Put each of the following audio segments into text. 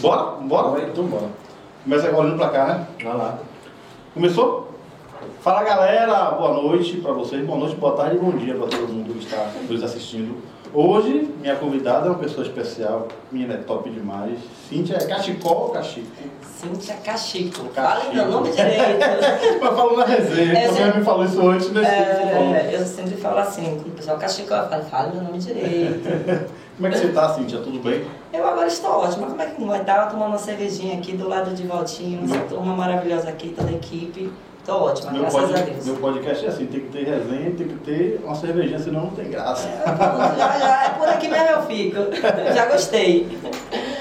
Bora? Bora? Então bora. Começa olhando pra cá, né? Vai lá. Começou? Fala galera, boa noite pra vocês, boa noite, boa tarde e bom dia pra todo mundo que está nos assistindo. Hoje, minha convidada é uma pessoa especial, minha é top demais. Cíntia é cachicol ou cachico? Cíntia Cachico. Cachico. Fala meu nome direito. Mas falou na resenha, É, você me falou isso antes, né? É, eu sempre falo assim, o pessoal Cachico, eu falo, fala meu nome direito. Como é que você tá, Cíntia? Tudo bem? Eu agora estou ótima. Como é que não vai estar? tomando uma cervejinha aqui do lado de Valtinho, essa turma maravilhosa aqui, toda a equipe. Estou ótima, Meu, graças pod- a Deus. meu podcast é assim, tem que ter resenha, tem que ter uma cervejinha, senão não tem graça. É, já, já, é por aqui mesmo eu fico. Já gostei.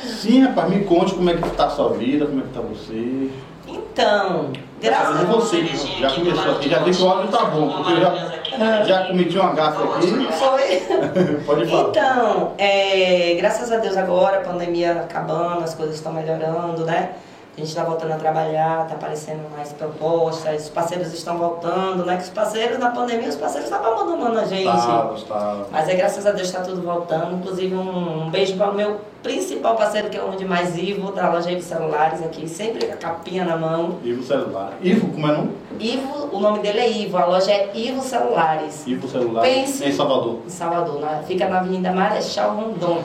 Sim, rapaz, me conte como é que tá a sua vida, como é que tá você. Então, graças a de Deus. já começou aqui, já vi que o áudio tá bom, porque eu já, já cometi uma gafa aqui. Foi. Pode falar. Então, é, graças a Deus agora, a pandemia acabando, as coisas estão melhorando, né? A gente está voltando a trabalhar, está aparecendo mais propostas, os parceiros estão voltando, né? Que os parceiros, na pandemia, os parceiros estavam abandonando a gente. Tá, tá. Mas é graças a Deus está tudo voltando. Inclusive, um, um beijo para o meu principal parceiro, que eu amo demais, Ivo, da loja Ivo Celulares, aqui, sempre com a capinha na mão. Ivo Celular. Ivo, como é o nome? Ivo, o nome dele é Ivo, a loja é Ivo Celulares, Ivo Celular. Pense- Em Salvador. em Salvador, né? fica na Avenida Marechal Rondon.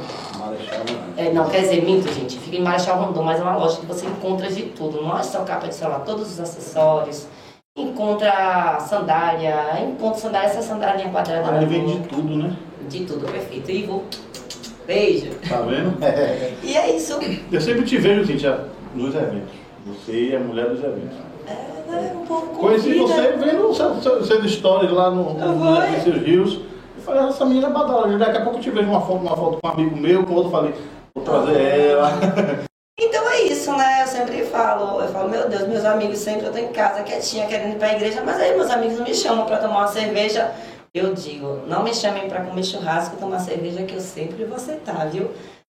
Marechal, né? É, não, quer dizer, minto, gente. Fica em Marechal Rondon, mas é uma loja que você encontra de tudo. Não é só capa de celular, todos os acessórios. Encontra sandália, encontra sandália, essa sandália quadrada. Ah, ele vende de tudo, né? De tudo, perfeito. Ivo, beijo. Tá vendo? E é isso. Eu sempre te vejo, Cintia, nos eventos. Você é a mulher dos eventos. É, né, um pouco Conheci você vendo seus seu, seus stories lá no, no, vou. nos seus rios. Eu falei, essa menina é badala. Daqui a pouco eu te vejo uma foto, uma foto com um amigo meu, com outro, eu falei, vou trazer ela. Então é isso, né? Eu sempre falo, eu falo, meu Deus, meus amigos sempre eu tô em casa quietinha, querendo ir pra igreja, mas aí meus amigos me chamam pra tomar uma cerveja. Eu digo, não me chamem pra comer churrasco, tomar cerveja, que eu sempre vou aceitar, viu?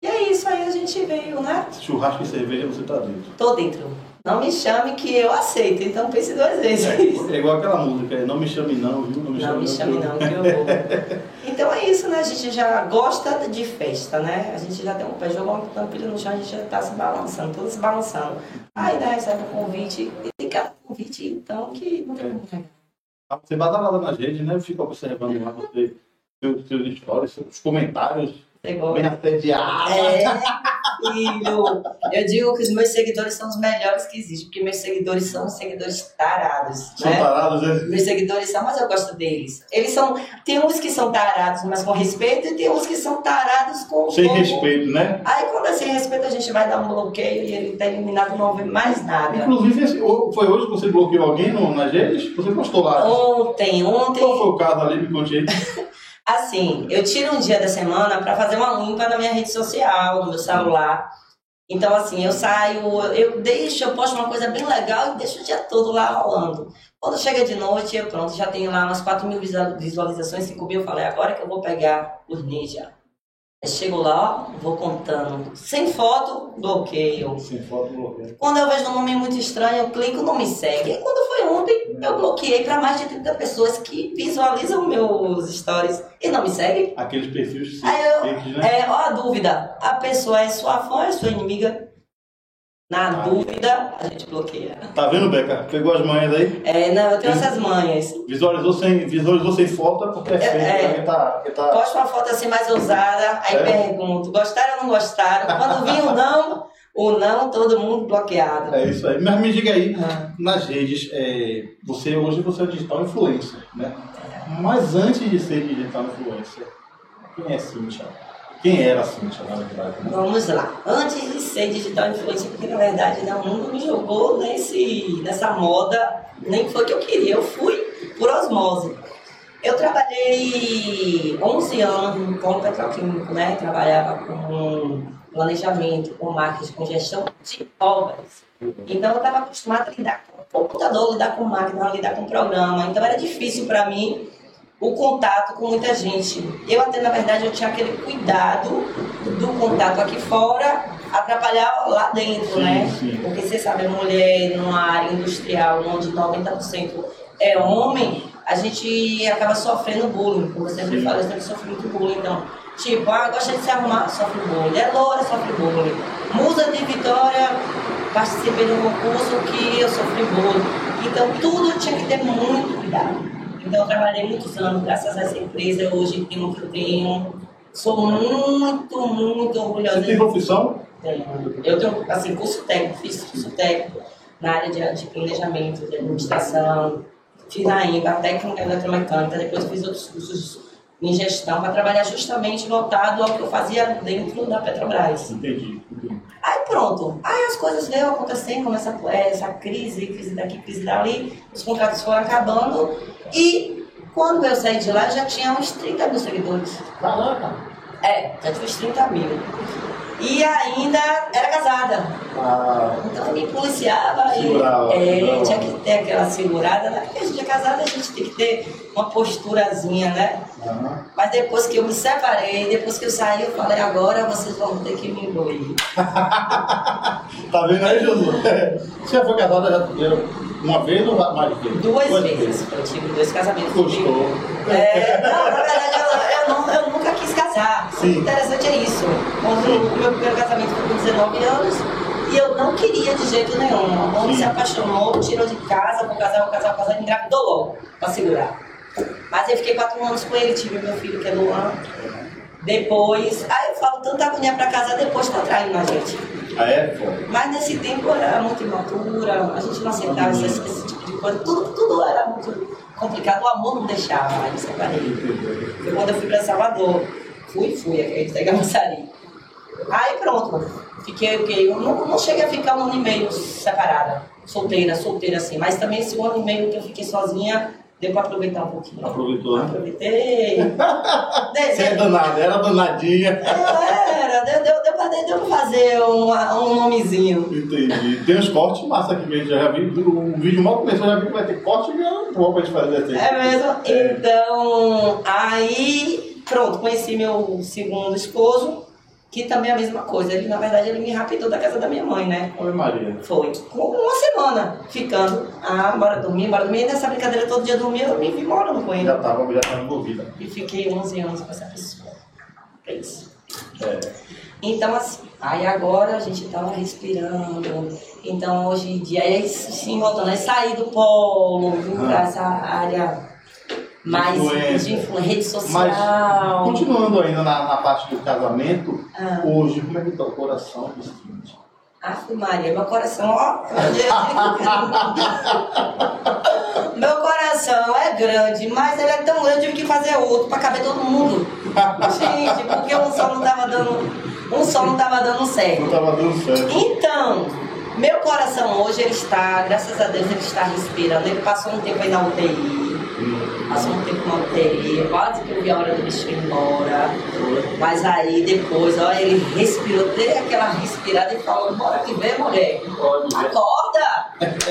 E é isso, aí a gente veio, né? Churrasco e cerveja, você tá dentro. Tô dentro. Não me chame que eu aceito, então pense duas vezes. É, é igual aquela música, é, não me chame não, viu? Não me Não chame me chame não, que eu vou. Então é isso, né? A gente já gosta de festa, né? A gente já tem um pé, jogou uma tampilha no chão, a gente já tá se balançando, tudo se balançando. Aí né, recebe um convite, e tem cada convite, então, que não tem como negar. Ah, Você badalada nas redes, né? Eu fico observando lá você, seus, seus stories, seus comentários, Assediados. É, filho. Eu digo que os meus seguidores são os melhores que existem, porque meus seguidores são seguidores tarados, São né? parados, né? Meus seguidores são, mas eu gosto deles. Eles são. Tem uns que são tarados, mas com respeito, e tem uns que são tarados com. Sem com- respeito, né? Aí quando é sem respeito, a gente vai dar um bloqueio e ele tá eliminado, não vê mais nada. Inclusive, foi hoje que você bloqueou alguém no, nas redes? Você postou lá. Ontem, ontem, Qual foi o caso ali? Me conte aí. assim, eu tiro um dia da semana pra fazer uma limpa na minha rede social, no meu celular. Então, assim, eu saio, eu deixo, eu posto uma coisa bem legal e deixo o dia todo lá rolando. Quando chega de noite, eu pronto, já tenho lá umas 4 mil visual- visualizações, 5 mil, eu falei, agora que eu vou pegar os ninja. Chego lá, vou contando. Sem foto, bloqueio. Sem foto, bloqueio. Quando eu vejo um nome muito estranho, eu clico não me segue. E quando foi ontem, eu bloqueei para mais de 30 pessoas que visualizam meus stories e não me seguem. Aqueles perfis Aí eu- né? É, ó a dúvida. A pessoa é sua fã, é sua inimiga? Na Ah. dúvida, a gente bloqueia. Tá vendo, Beca? Pegou as manhas aí? É, não, eu tenho essas manhas. Visualizou sem, visualizou sem foto é porque é é. né? Quem tá, quem tá... Posto uma foto assim mais ousada, aí É? pergunto, gostaram ou não gostaram? Quando vir o não, o não, todo mundo bloqueado. É isso aí. Mas me diga aí, Ah. nas redes, é, você hoje você é digital influencer, né? Mas antes de ser digital influencer, quem é Cíntia? Quem era a Cíntia, na verdade? né? Vamos lá. Antes de ser digital influencer, porque na verdade né, o mundo me jogou nesse, nessa moda, nem foi que eu queria, eu fui por osmose. Eu trabalhei 11 anos no polo petroquímico, né? Trabalhava com planejamento, com marketing, com gestão de obras. Então eu estava acostumada a lidar com computador, lidar com máquina, lidar com programa. Então era difícil para mim o contato com muita gente. Eu até, na verdade, eu tinha aquele cuidado do contato aqui fora atrapalhar lá dentro, Sim, né? sim. Porque você sabe, a mulher numa área industrial onde 90% é homem, a gente acaba sofrendo bullying. Como eu sempre Sim. falo, eu sempre sofri muito bullying. Então, tipo, ah, gosta de se arrumar, sofre bullying. É loura, sofre bullying. Musa de Vitória, participei de um concurso que eu sofri bullying. Então tudo tinha que ter muito cuidado. Então eu trabalhei muitos anos, graças a essa empresa, hoje tenho o que eu tenho. Sou muito, muito orgulhosa. Você tem profissão? Tenho. Eu tenho, assim, curso técnico, fiz curso técnico na área de, de planejamento, de administração, fiz na IMBA, técnica eletromecânica, depois fiz outros cursos em gestão para trabalhar justamente voltado ao que eu fazia dentro da Petrobras. Entendi. entendi. Aí pronto, aí as coisas veio acontecendo, começa essa crise, crise daqui, crise dali, os contratos foram acabando e quando eu saí de lá já tinha uns 30 mil seguidores. Caraca! É, já tinha uns 30 mil. E ainda era casada. Ah, Então me policiava Segurava, e é, segurava. tinha que ter aquela segurada, né? Porque a gente é casada, a gente tem que ter uma posturazinha, né? Mas depois que eu me separei, depois que eu saí, eu falei, agora vocês vão ter que me engolir. Tá vendo aí, Jesus? Você já foi casada já uma vez ou mais de vez? Duas vezes. Eu tive dois casamentos. Gostou? É, não, na verdade, eu, quis casar. Sim. O interessante é isso. Quando o meu primeiro casamento foi com 19 anos, e eu não queria de jeito nenhum. O homem se apaixonou, tirou de casa, vou casar, vou casar, vou casar, engravidou logo, pra segurar. Mas eu fiquei quatro anos com ele, tive meu filho que é Luan. Depois, aí eu falo tanta agonia pra casar, depois tá traindo a gente. Ah, é? Mas nesse tempo eu era muito imatura, a gente não aceitava esse, esse tipo de coisa, tudo, tudo era muito complicado, o amor não deixava, aí eu separei. Foi quando eu fui pra Salvador. Fui, fui, a gente pega Massari. Aí pronto, fiquei o quê? Eu não, não cheguei a ficar um ano e meio separada, solteira, solteira assim, mas também esse ano e meio que eu fiquei sozinha, deu pra aproveitar um pouquinho. Aproveitou, né? Aproveitei. Você é danada, era danadinha. Era, deu, deu, deu, pra, deu pra fazer um, um nomezinho. Entendi. Tem uns cortes massa aqui mesmo. Já vi. O vídeo mal começou, já vi que vai ter corte e já vou pra gente fazer assim. É mesmo? É. Então, aí, pronto, conheci meu segundo esposo, que também é a mesma coisa. Ele, na verdade, ele me raptou da casa da minha mãe, né? Oi, Maria. Foi. Com uma semana ficando. Ah, bora dormir, bora dormir. E nessa brincadeira todo dia dormir, eu me vi morando com ele. Já tava, já tava envolvida. E fiquei 11 anos com essa pessoa. É isso. É. Então, assim, aí agora a gente tava respirando. Então, hoje em dia, é isso, sim, voltando, é sair do polo, vir pra essa área mais Influência. de influ- rede Mas, social. continuando ainda na, na parte do casamento, Ah. hoje, como é que tá o coração do seguinte? Ave Maria, meu coração, ó. meu coração é grande, mas ele é tão grande, eu tive que fazer outro pra caber todo mundo. Gente, porque um só não tava dando. Um só não tava dando certo. Não tava dando certo. Então, meu coração hoje ele está, graças a Deus, ele está respirando. Ele passou um tempo aí na UTI. Passou um tempo na UTI, quase que eu vi a hora do bicho ir embora. Mas aí depois, ó, ele respirou, deu aquela respirada e falou, bora que vem, mulher. Ver. Acorda!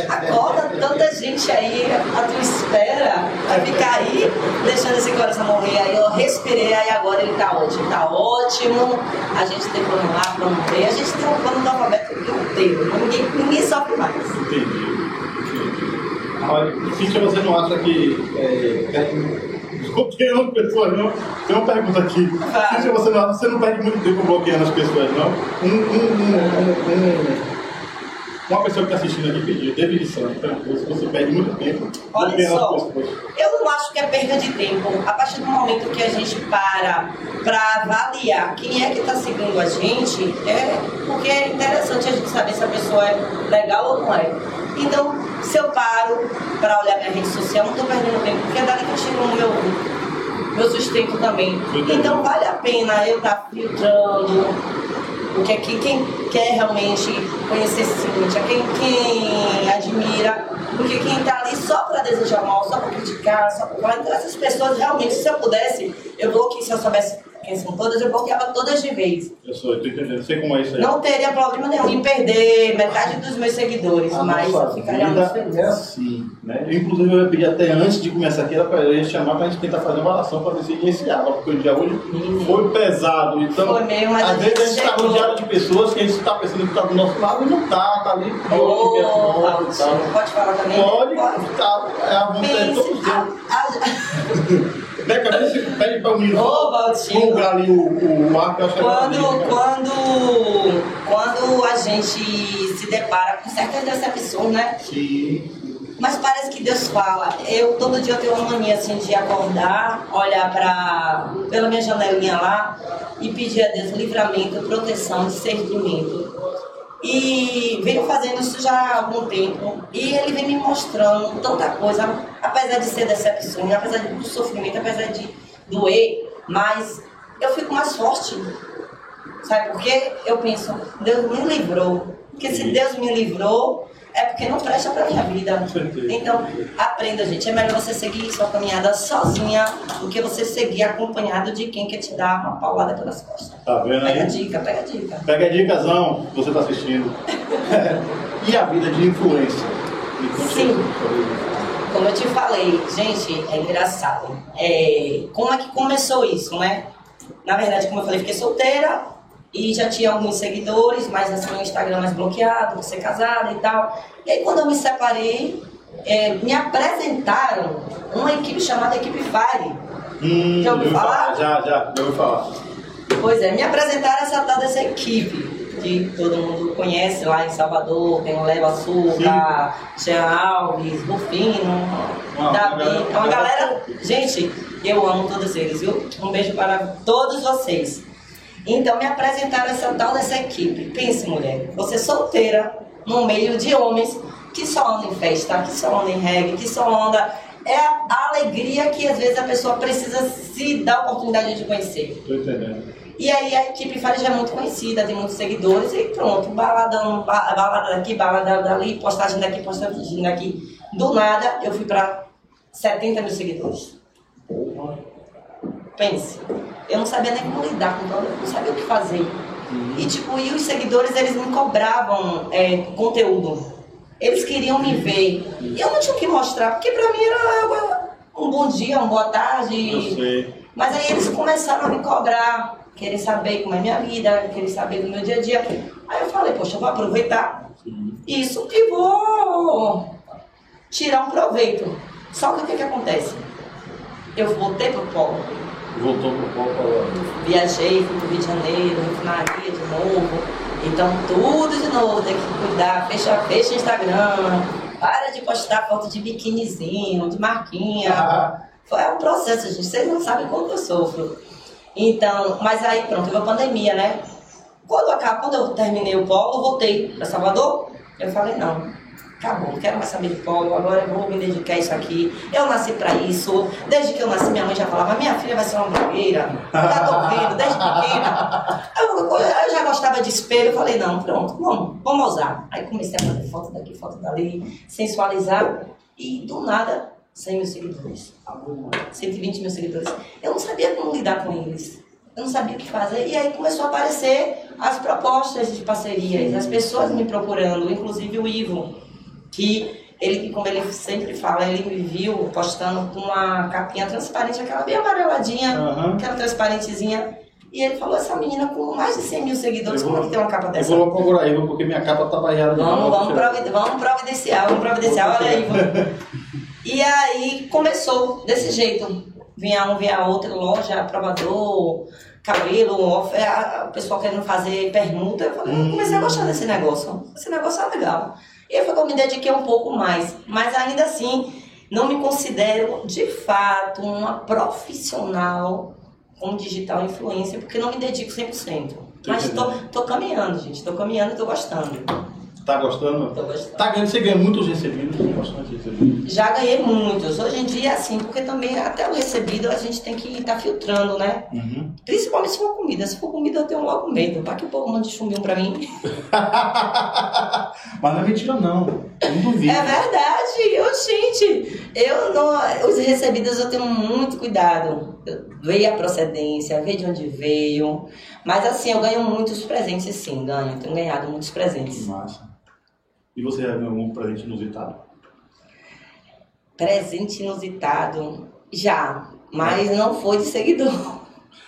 Acorda, tanta gente aí à tua espera. Vai ficar aí deixando esse coração morrer. Aí eu respirei, aí agora ele tá ótimo. Tá ótimo. A gente tem plano A, plano B. A gente tem um plano do alfabeto inteiro. Ninguém, ninguém sofre mais. Entendi. Olha, Cíntia, você não acha que. É, bloqueando pessoas, não? Tem uma pergunta aqui. Cíntia, você não, você não perde muito tempo bloqueando as pessoas, não? Um, um, um, um, um- uma pessoa que está assistindo aqui pediu definição de você perde muito tempo Olha só. Eu não acho que é perda de tempo. A partir do momento que a gente para para avaliar quem é que está seguindo a gente, é porque é interessante a gente saber se a pessoa é legal ou não é. Então, se eu paro para olhar minha rede social, não estou perdendo tempo, porque é dali que eu tiro o meu, meu sustento também. Então, vale a pena eu estar filtrando porque aqui quem quer realmente conhecer Cíntia, quem, quem admira, porque quem está ali só para desejar mal, só para criticar, só para falar. Então essas pessoas realmente, se eu pudesse, eu bloqueei, se eu soubesse quem são todas, eu bloqueava todas de vez. Eu sou, eu tô entendendo, sei como é isso aí. Não teria problema nenhum em perder metade dos meus seguidores, A mas ficaria muito feliz. é assim, né? Eu, inclusive, eu ia pedir até antes de começar aqui, era para eu ia chamar para a gente tentar fazer uma oração para ver se iniciava, porque o dia hoje foi pesado. Então, Foi mesmo, mas a às vezes a gente está rodeado de pessoas que a gente está pensando que está do nosso lado e não está, está ali. Ô, pode, Valtinho, pode falar também? pode, tá, é a vontade de todos A, vê se pede para o menino Ô, ali o, o ar, que eu acho que é quando, quando quando a gente se depara com certas decepções, né? Sim. Mas parece que Deus fala. Eu todo dia eu tenho uma mania assim de acordar, olhar para pela minha janelinha lá e pedir a Deus livramento, proteção, discernimento. E venho fazendo isso já há algum tempo. E ele vem me mostrando tanta coisa, apesar de ser decepções, apesar do sofrimento, apesar de doer, mas eu fico mais forte. Sabe por quê? Eu penso, Deus me livrou. Porque se Deus me livrou, é porque não presta pra minha vida. Então, aprenda, gente. É melhor você seguir sua caminhada sozinha do que você seguir acompanhado de quem quer te dar uma paulada pelas costas. Tá vendo aí? Pega a dica, pega a dica. Pega a dicazão, você tá assistindo. e a vida de influência? Sim. Como eu te falei, gente, é engraçado. É, como é que começou isso, né? Na verdade, como eu falei, fiquei solteira e já tinha alguns seguidores, mas assim, o Instagram mais bloqueado, por ser casada e tal. E aí, quando eu me separei, é, me apresentaram uma equipe chamada Equipe Fire. Hum, Já ouviu falar? Já, já, já ouvi falar. Pois é, me apresentaram essa tal dessa equipe que todo mundo conhece lá em Salvador, tem o Leva Açúcar, Jean Alves, Rufino, Uma- uma Davi, é uma galera. Gente, eu amo todos eles, viu? Um beijo para todos vocês. Então me apresentaram essa tal dessa equipe. Pense, mulher, você solteira, no meio de homens que só andam em festa, que só andam em reggae, que só anda. É a alegria que às vezes a pessoa precisa se dar a oportunidade de conhecer. Tô entendendo. E aí a equipe Fire já é muito conhecida, tem muitos seguidores e pronto, baladão, ba- balada daqui, balada dali, postagem daqui, postagem daqui. Do nada eu fui para 70 mil seguidores. Pense, eu não sabia nem como lidar com tudo, eu não sabia o que fazer. E tipo, e os seguidores eles me cobravam é, conteúdo. Eles queriam me ver. E eu não tinha o que mostrar, porque pra mim era um bom dia, uma boa tarde. Eu sei. Mas aí eles começaram a me cobrar, querer saber como é minha vida, querer saber do meu dia a dia. Aí eu falei, poxa, eu vou aproveitar isso e vou tirar um proveito. Só que o que, que acontece? Eu voltei pro polo, Voltou pro pau agora. viajei, fui pro Rio de Janeiro, refinaria de novo. Então tudo de novo, tem que cuidar, fecha, fecha o Instagram, para de postar foto de biquinizinho, de marquinha. Foi um processo, gente. Vocês não sabem quanto eu sofro. Então, mas aí pronto, teve a pandemia, né? Quando, acabou, quando eu terminei o polo, voltei para Salvador. Eu falei, não, acabou, não quero mais saber de polo, agora eu vou me dedicar a isso aqui. Eu nasci para isso. Desde que eu nasci, minha mãe já falava, minha filha vai ser uma blogueira. Já tô vendo, desde pequena. Eu, eu- já gostava de espelho, eu falei, não, pronto, vamos, vamos usar. Aí comecei a fazer foto daqui, foto dali, sensualizar. E do nada, 100 mil seguidores. 120 mil seguidores. Eu não sabia como lidar com eles. Eu não sabia o que fazer. E aí começou a aparecer as propostas de parcerias, as pessoas me procurando, inclusive o Ivo, que ele, como ele sempre fala, ele me viu postando com uma capinha transparente, aquela bem amareladinha, Aham. aquela transparentezinha. E ele falou, essa menina com mais de 100 mil seguidores, Eu como é vou- que tem uma capa Eu dessa? vou procurar aí, porque minha capa tá barreada Vamos, vamos, provide- vamos providenciar, vamos providenciar, olha aí. E aí começou desse jeito. Vinha um, vinha outro, loja, provador, cabelo, off- a- o pessoal querendo fazer permuta. Eu falei, eu comecei a gostar desse negócio. Esse negócio é legal. E aí foi que eu me dediquei um pouco mais. Mas ainda assim, não me considero de fato uma profissional como digital influencer, porque não me dedico 100%. Mas tô caminhando, gente. Tô caminhando e tô gostando. Tá gostando? Tô gostando. Tá ganhando, você ganha muitos recebidos, bastante recebidos. Já ganhei muitos. Hoje em dia, assim, porque também até o recebido a gente tem que estar filtrando, né? Uhum. Principalmente se for comida. Se for comida, eu tenho logo medo. Vai que o povo manda chumbinho pra mim. Mas não é mentira, não. Não duvido. É verdade. Eu, gente, eu não. Os recebidos eu tenho muito cuidado. Eu vejo a procedência, ver de onde veio. Mas assim, eu ganho muitos presentes, sim, ganho. Tenho ganhado muitos Que presentes. massa. E você já ganhou algum presente inusitado? Presente inusitado. Já. Mas não foi de seguidor.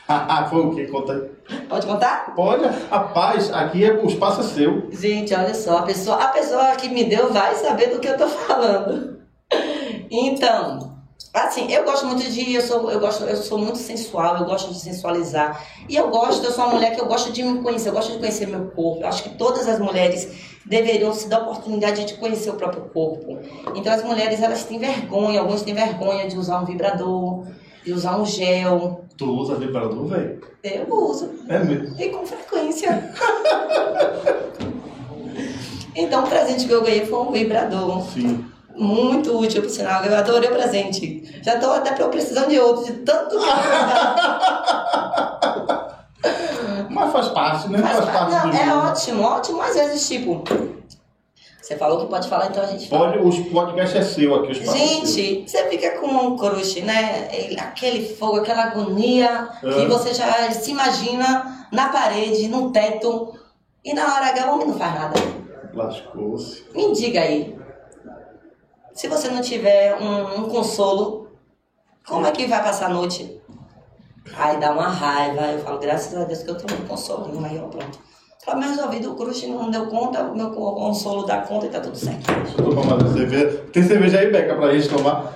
Foi o quê? Conta aí. Pode contar? Pode, rapaz, aqui é, o espaço é seu. Gente, olha só, a pessoa, a pessoa que me deu vai saber do que eu tô falando. Então, Assim, eu gosto muito de. Eu sou, eu, gosto, eu sou muito sensual, eu gosto de sensualizar. E eu gosto, eu sou uma mulher que eu gosto de me conhecer, eu gosto de conhecer meu corpo. Eu acho que todas as mulheres deveriam se dar a oportunidade de conhecer o próprio corpo. Então as mulheres elas têm vergonha, algumas têm vergonha de usar um vibrador, de usar um gel. Tu usa vibrador, velho? Eu uso. É mesmo? E com frequência. então o presente que eu ganhei foi um vibrador. Sim. Muito útil, por sinal. Eu adorei o presente. Já estou até precisando de outro, de tanto que eu Mas faz parte, né? Faz Faz, parte, não, do é jogo. ótimo, ótimo. Às vezes, tipo, você falou que pode falar, então a gente fala. Pode, os podcast é seu aqui, os é. Gente, você fica com um crush, né? Ele- Aquele fogo, aquela agonia, que É. você já se imagina na parede, no teto, e na hora H o homem não faz nada. Lascou-se. Me diga aí, se você não tiver um, um consolo, como é que vai passar a noite? Aí dá uma raiva, eu falo, graças a Deus que eu tenho um consolinho, aí ó, pronto. Problema resolvido, o crush não deu conta, o meu consolo dá conta e tá tudo certo. Deixa eu tomar mais cerveja. Tem cerveja aí, Beca, pra gente tomar?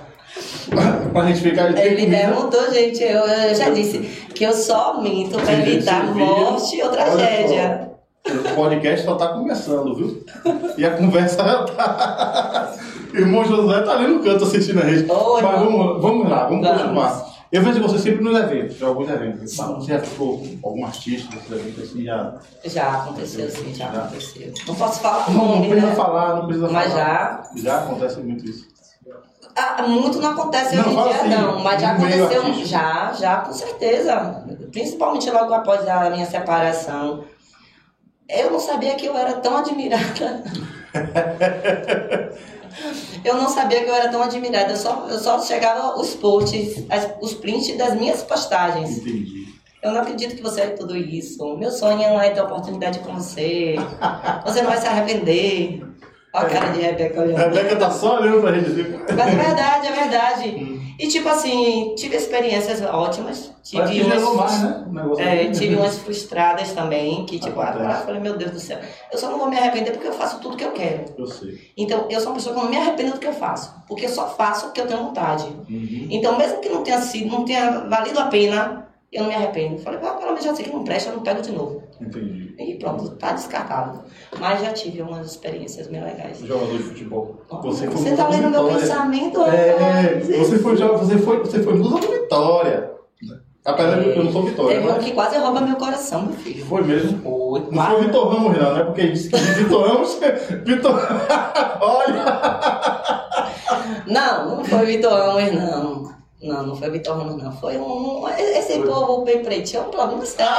pra gente ficar... tem Ele comida? perguntou, gente, eu, eu já disse que eu só minto pra evitar morte ou tragédia. O podcast só tá começando, viu? E a conversa já tá. Irmão José tá ali no canto assistindo a gente. Mas vamos, vamos lá, vamos, Vamos. continuar. Eu vejo você sempre nos eventos, em alguns eventos. Você já ficou com algum artista nesses eventos assim, já. Já aconteceu, sim, já Já. aconteceu. Não posso falar Não, não nome, precisa né? falar, não precisa Mas falar. Já acontece muito isso. Ah, muito não acontece Não, hoje em dia, assim, não. Mas já aconteceu, artístico. já, já, com certeza. Principalmente logo após a minha separação. Eu não sabia que eu era tão admirada. eu não sabia que eu era tão admirada. Eu só, eu só chegava os posts, as- os prints das minhas postagens. Entendi. Eu não acredito que você é tudo isso. Meu sonho é ter oportunidade com você. Você não vai se arrepender. Olha a cara de Rebeca A olhando. Rebeca tá só olhando pra gente. Mas é verdade, é verdade. E tipo assim, tive experiências ótimas. Mas Tive que gerou umas, mais, né? É, aqui. tive umas frustradas também, que tipo, ah, eu falei, meu Deus do céu, eu só não vou me arrepender porque eu faço tudo que eu quero. Eu sei. Então, eu sou uma pessoa que não me arrependo do que eu faço, porque eu só faço o que eu tenho vontade. Uhum. Então, mesmo que não tenha sido, não tenha valido a pena, eu não me arrependo. Falei, ah, pelo menos já sei que não presta, eu não pego de novo. Entendi. E pronto, tá descartado. Mas já tive umas experiências bem legais. Jogador de futebol. Você, foi tá musa lendo meu pensamento, É, rapaz. você foi, você foi, você foi musa Vitória. Apesar de eu não sou Vitória, Teve um mas que quase rouba meu coração, meu filho. foi mesmo. Foi, Não quase. foi Vitor Ramos, não, né? Porque disse que Vitor Ramos. Vitor. Olha! Não, não foi Vitor Ramos, não. Não, não foi Vitor Ramos, não. Foi um. Esse Foi. povo bem pretinho é um problema sério.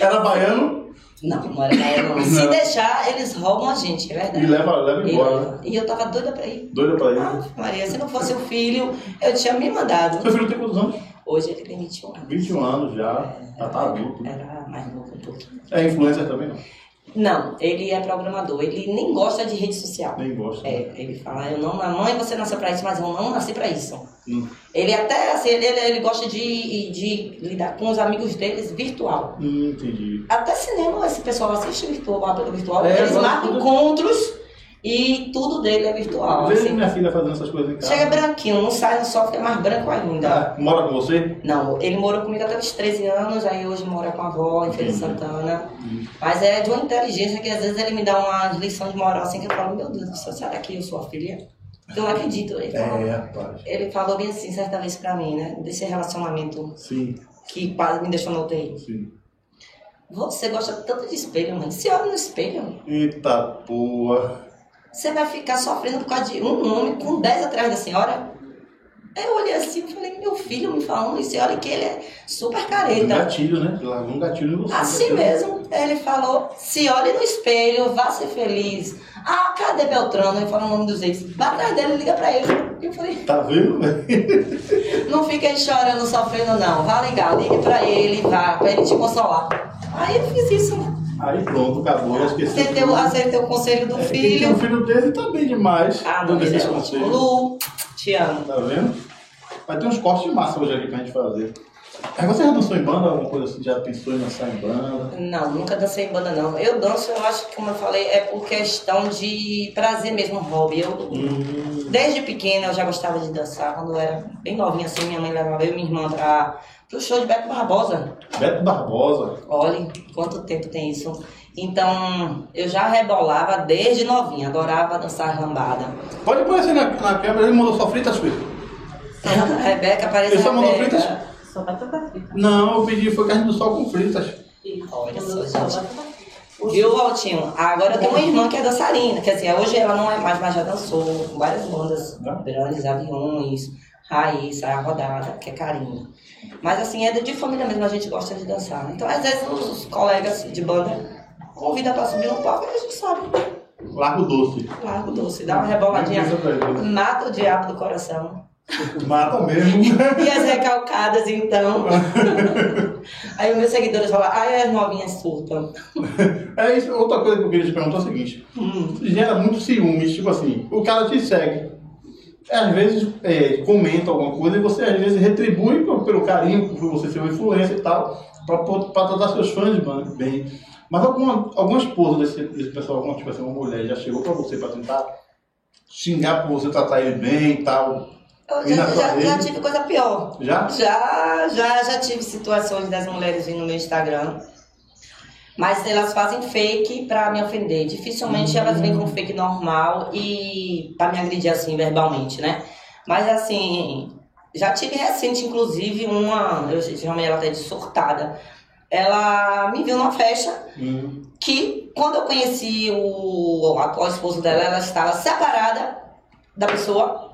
Era baiano Não, não era baiano, não. Se deixar, eles roubam a gente, é e verdade. leva, leva E, embora. e eu tava doida pra ir. Doida pra Ah, ele. Maria, se não fosse o filho, eu tinha me mandado. Seu filho tem quantos anos? Hoje ele tem 21 anos. 21 anos já. Já tá adulto. Era mais novo um pouquinho. É influencer também, não? Não, ele é programador. Ele nem gosta de rede social. Nem gosta. É, ele fala, eu não, mãe, você nasceu pra isso, mas eu não nasci pra isso. Hum. Ele até, assim, ele, ele, gosta de, de lidar com os amigos deles virtual. Hum, entendi. Até cinema, esse pessoal assiste virtual, virtual. É, eles marcam tudo- encontros e tudo dele é virtual. Vejo assim. minha filha fazendo essas coisas em casa. Chega branquinho, não sai sofá, é mais branco ainda. Ah, mora com você? Não, ele morou comigo até os 13 anos, aí hoje mora com a avó em Feira. Santana. Hum. Mas é de uma inteligência que às vezes ele me dá umas lições de moral assim que eu falo, meu Deus do céu, será que eu sou a filha? Eu não acredito. Ele falou, É, ele falou bem assim certa vez pra mim, né? Desse relacionamento Sim, que quase me deixou no UTI. sim. Você gosta tanto de espelho, mãe. Se olha no espelho, Eita porra. Você vai ficar sofrendo por causa de um homem com 10 atrás da senhora? Eu olhei assim e falei, meu filho me falando isso, e olha que ele é super Um careta. gatilho, né? Um gatilho você. Assim né? mesmo, ele falou, se olhe no espelho, vá ser feliz. Ah, cadê Beltrano? Ele falou o nome dos ex. Vai atrás dele, liga pra ele. Eu falei, Tá vendo, velho? não fique aí chorando, sofrendo não. Vá ligar, ligue pra ele, vá, pra ele te consolar. Aí eu fiz isso, né? Aí pronto, acabou. Eu esqueci. Aceitei, o- aceitei o conselho do É, filho. um filho dele tá bem demais. Ah, não, é ótimo. conselhos. Lu, te amo. Tá vendo? Vai ter uns cortes de massa hoje aqui pra gente fazer. Aí você já dançou em banda, alguma coisa assim? Já pensou em dançar em banda? Não, nunca dancei em banda, não. Eu danço, eu acho que, como eu falei, é por questão de prazer mesmo, hobby. Eu, Hum. desde pequena, eu já gostava de dançar. Quando eu era bem novinha, assim, minha mãe levava eu e minha irmã pra, pro show de Beto Barbosa. Beto Barbosa. Olha, quanto tempo tem isso. Então, eu já rebolava desde novinha, adorava dançar lambada. Pode aparecer na, na câmera, ele mandou só fritas, filho. Rebeca apareceu. Ele só mandou fritas? Só batata frita. Não, eu pedi, foi carne do sol com fritas. Olha só, gente. Viu, Valtinho? Agora eu tenho uma irmã que é dançarina. Quer dizer, hoje ela não é mais, mas já dançou com várias bandas grandes, aviões, Raíssa, a rodada, que é carinho. Mas assim, é de família mesmo, a gente gosta de dançar. Então, às vezes, os, colegas de banda convidam pra subir no palco e a gente sobe. Largo doce. Largo doce, dá uma reboladinha. Mata o diabo do coração. Mata mesmo. E as recalcadas, então. Aí os meus seguidores falam, ai, as novinhas surtam. É isso, outra coisa que eu queria te perguntar é o seguinte. Hum. Gera muito ciúmes, tipo assim, o cara te segue. Às vezes é, comenta alguma coisa e você às vezes retribui pelo carinho, por você ser uma influência e tal, pra, pra tratar seus fãs mano, bem. Mas alguma, alguma esposa desse, desse pessoal, alguma tipo assim, uma mulher já chegou pra você pra tentar xingar por você tratar ele bem e tal. Eu já, já, já tive coisa pior. Já? Já, já, já tive situações das mulheres vindo no meu Instagram. Mas elas fazem fake pra me ofender. Dificilmente elas vêm com fake normal e pra me agredir assim verbalmente, né? Mas assim, já tive recente, inclusive, uma. Eu chamei ela até de surtada. Ela me viu numa festa Hum. que quando eu conheci o atual esposo dela, ela estava separada da pessoa.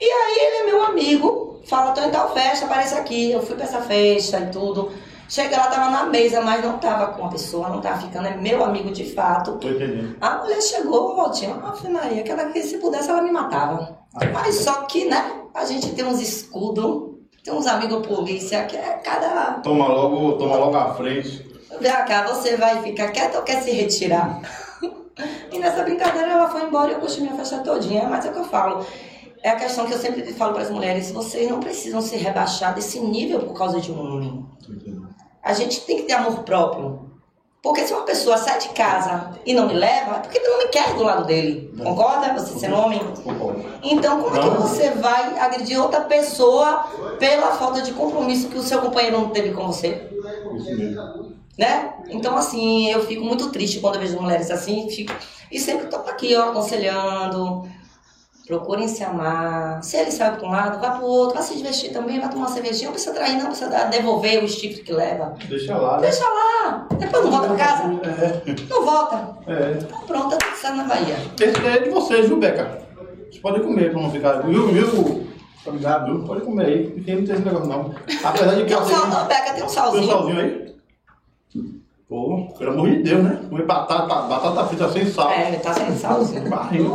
E aí ele é meu amigo, fala, tô em tal festa, aparece aqui. Eu fui pra essa festa e tudo. Chega lá, tava na mesa, mas não tava com a pessoa, não tava ficando, é meu amigo de fato. Tô entendendo. A mulher chegou, Valtinho, Ave Maria, que ela que se pudesse ela me matava. Mas só que, né, a gente tem uns escudos, tem uns amigos polícia que é cada Toma logo, toma logo à frente. Vem cá, você vai ficar quieta ou quer se retirar? e nessa brincadeira ela foi embora e eu curti minha festa todinha, mas é o que eu falo. É a questão que eu sempre falo para as mulheres, vocês não precisam se rebaixar desse nível por causa de um homem. A gente tem que ter amor próprio. Porque se uma pessoa sai de casa e não me leva, é porque tu não me quer do lado dele. Concorda? Você sendo homem? Então, como é que você vai agredir outra pessoa pela falta de compromisso que o seu companheiro não teve com você? Isso mesmo. né? Então, assim, eu fico muito triste quando eu vejo mulheres assim, fico... e sempre tô aqui, ó, aconselhando, procurem se amar, se ele sai para um lado, vá pro outro, vai se divertir também, vai tomar uma cervejinha, não precisa trair, não precisa devolver o chifre que leva. Deixa lá, né? Deixa lá, depois não volta pra casa, É, não volta, é. então pronto, tá tudo certo na Bahia. Esse é de vocês, viu, Beca? Vocês podem comer pra não ficar. Viu, viu? Obrigado, viu? Pode comer aí, não tem esse negócio não. Apesar de que Tem um eu sal, tenho. não, Beca, tem um Tem um salzinho. salzinho aí? Pô, pelo amor de Deus, né? Comer batata, batata frita sem sal. É, tá sem salzinho. Barriga.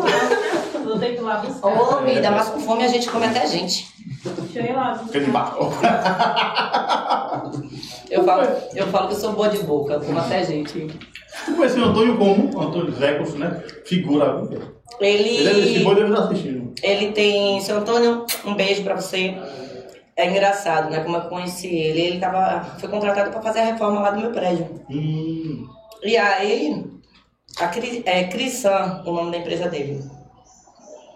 Vou ter que ir lá buscar. Ô, vida, mas com fome a gente come até gente. Deixa eu ir lá. Eu falo, eu falo que eu sou boa de boca, como até gente. Conheci o Antônio como? Antônio Zecos, né? Figura. Ele Ele. bom, deve estar assistindo. Ele tem. Seu Antônio, um beijo pra você. É engraçado, né? Como eu conheci ele. Ele tava, foi contratado pra fazer a reforma lá do meu prédio. Hum. E aí, a Cri, é Crisan, o nome da empresa dele.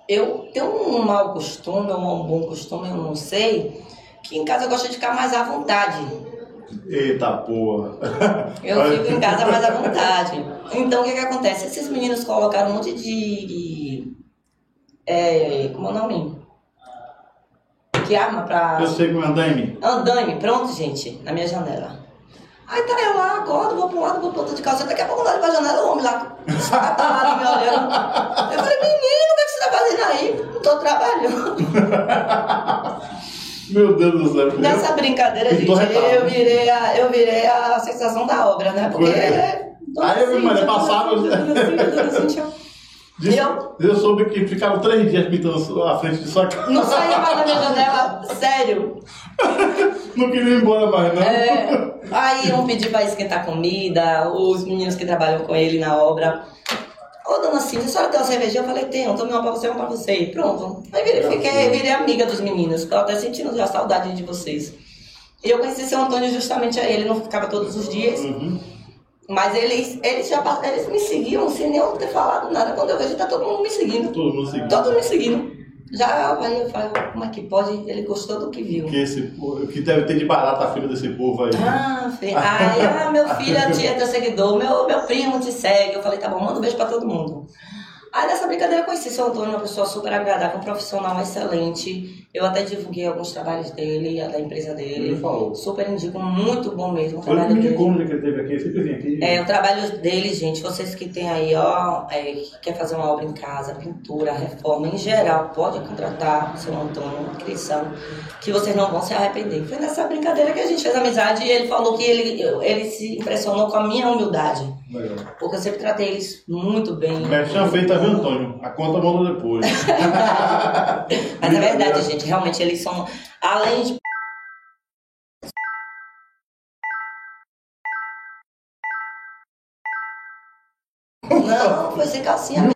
Eu tenho um mau costume, ou um bom costume, eu não sei, que em casa eu gosto de ficar mais à vontade. Eita porra. Eu fico em casa mais à vontade. Então, o que que acontece? Esses meninos colocaram um monte de... É, como é o nome? Que arma pra... Eu sei como é andaime. Andaime, pronto, gente, na minha janela. Aí tá eu lá, acordo, vou um lado, vou pro outro de calça. Daqui a pouco eu olho pra janela, o homem lá, atalado me olhando. Eu falei, menino, o que que você tá fazendo aí? Não tô trabalhando. Meu Deus do céu. Nessa brincadeira, gente, eu virei, a, eu virei a sensação da obra, né? Porque... Foi. Aí eu vi, mas é passava. Diz- Eu? Eu soube que ficaram três dias pintando a frente de sua casa. Não saía mais da minha janela, sério. Não queria ir embora mais, não. É, aí iam pedir pra esquentar comida, os meninos que trabalham com ele na obra. Ô, dona Cíntia, a senhora tem uma cervejinha? Eu falei, tenho, tomei uma pra você, uma pra você. E pronto. Aí virei, fiquei, virei amiga dos meninos. Tô até sentindo já saudade de vocês. E eu conheci seu Antônio justamente aí. Ele não ficava todos os dias, Uhum. Mas eles, eles já eles me seguiam sem nem eu ter falado nada. Quando eu vejo, tá todo mundo me seguindo. Todo mundo seguindo. Todo mundo me seguindo. Já aí eu falo, como é que pode? Ele gostou do que viu. Que esse povo- o que deve ter de barata a filha desse povo aí. Ah, filho. Ah, meu filho é teu seguidor, meu, meu primo te segue. Eu falei, tá bom, manda um beijo pra todo mundo. Aí nessa brincadeira eu conheci seu Antônio, uma pessoa super agradável, um profissional excelente. Eu até divulguei alguns trabalhos dele, da empresa Ele dele. falou. Super indico, muito bom mesmo o Foi ele trabalho dele. indicou dia que ele teve aqui, eu sempre vim aqui. É, o trabalho dele, gente, vocês que tem aí, ó, é, que quer fazer uma obra em casa, pintura, reforma, em geral, pode contratar o seu Antônio, inscrição, que vocês não vão se arrepender. Foi nessa brincadeira que a gente fez amizade e ele falou que ele, ele se impressionou com a minha humildade, Legal. porque eu sempre tratei eles muito bem. Merchan feita, viu, Antônio? A conta manda depois. Mas é verdade, gente, realmente eles são, além de Não, foi sem calcinha.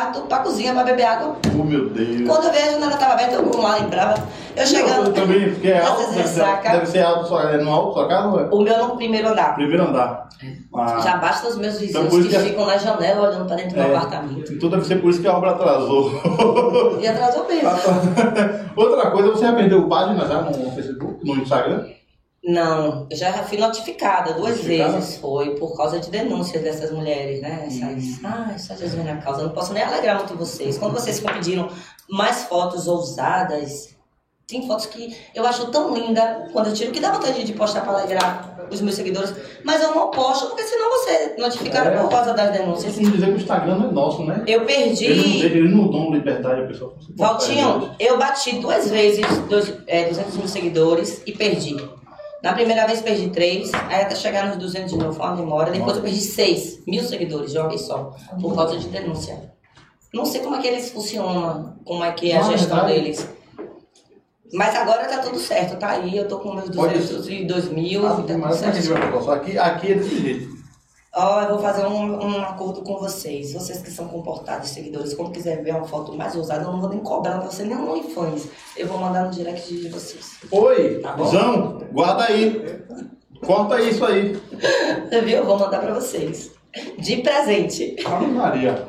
Pra, pra cozinha, pra beber água. Oh, meu Deus. Quando eu vi a janela tava aberta, eu não lembrava. Eu Eu chegando. também, porque é alto, deve ser, ressaca. deve ser alto, só, é no alto sua casa, é? O meu no primeiro andar. Primeiro andar. Ah, Já basta os meus Então, vizinhos isso que que- ficam na janela olhando pra dentro do meu É. apartamento. então deve ser por isso que a obra atrasou. E atrasou mesmo. Outra coisa, você já perdeu página já no Facebook, no Instagram? Não, eu já fui notificada duas Notificada? vezes. Foi por causa de denúncias dessas mulheres, né? Essas, ah, só Jesus vem na causa. Eu não posso nem alegrar muito vocês. Quando vocês ficam pedindo mais fotos ousadas, tem fotos que eu acho tão linda quando eu tiro que dá vontade de postar para alegrar os meus seguidores, mas eu não posto porque senão você notifica É. por causa das denúncias. têm que dizer que o Instagram não é nosso, né? Eu perdi. eles não dão liberdade à pessoa. Valtinho, eu bati duas vezes dois, é, 200 mil seguidores e perdi. Na primeira vez perdi três, aí até chegar nos 200 de novo, foi uma demora. Depois eu perdi seis mil seguidores de uma vez só, por causa de denúncia. Não sei como é que eles funcionam, como é que é a Ah, gestão deles. Mas agora tá tudo certo, tá aí, eu tô com meus Pode 202 mil, Ah, tá tudo é certo. Aqui, aqui é desse jeito. Ó, eu vou fazer um, um acordo com vocês. Vocês que são comportados, seguidores, quando quiser ver uma foto mais ousada, eu não vou nem cobrar pra você nem no OnlyFans. Eu vou mandar no direct de vocês. Oi, Tá bom. Zão, guarda aí. Corta isso aí. Você viu? Eu vou mandar pra vocês. De presente. Ave Maria.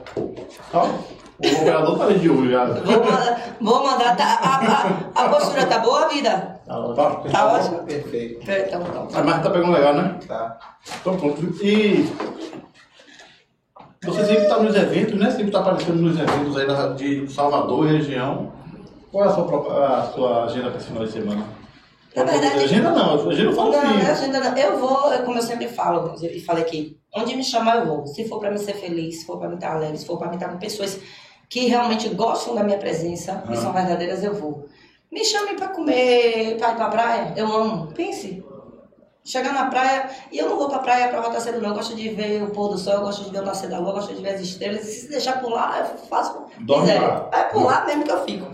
Ó, o operador tá de olho já. Vou mandar. Vou mandar tá- a, a, a postura tá boa, vida? Tá ótimo. Tá, Tá ótimo? Perfeito. Então, então. A marca tá pegando legal, né? Tá. Então pronto. E você sempre está nos eventos, né? Sempre está aparecendo nos eventos aí da- de Salvador e região. Qual é a sua, própria- a sua agenda para esse final de semana? Na verdade- Agenda não, agenda eu falo Não, sim. não é agenda não. Eu vou, como eu sempre falo, e falei aqui, onde me chamar eu vou. Se for pra me ser feliz, se for pra me estar alegre, se for pra me estar com pessoas que realmente gostam da minha presença e Ah. são verdadeiras, eu vou. Me chame pra comer, pra ir pra praia, eu amo. Pense. Chegar na praia, e eu não vou pra praia pra voltar cedo não, eu gosto de ver o pôr do sol, eu gosto de ver o nascer da lua, eu gosto de ver as estrelas, e se deixar pular, eu faço. Dorme lá. É pular mesmo que eu fico.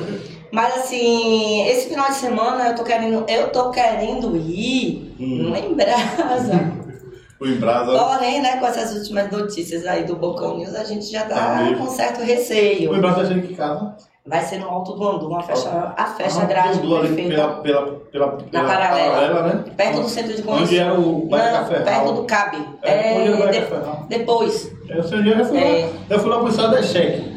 Mas assim, esse final de semana eu tô querendo, eu tô querendo ir Hum. em Brasa. O Embrasa. Porém, né, com essas últimas notícias aí do Bocão News, a gente já Tá tá com certo O receio. Embrasa é gente que casa. Vai ser no Alto do Andu, uma festa, a festa Ah, grade ali perfeita. pela, pela, pela, pela paralela. né? Perto do centro de Onde convenção. era o Bairro Café perto do CAB. É, onde era o de- Café Hall. depois, Eu sei onde eu já fui É. lá. Eu fui lá pro estado da cheque.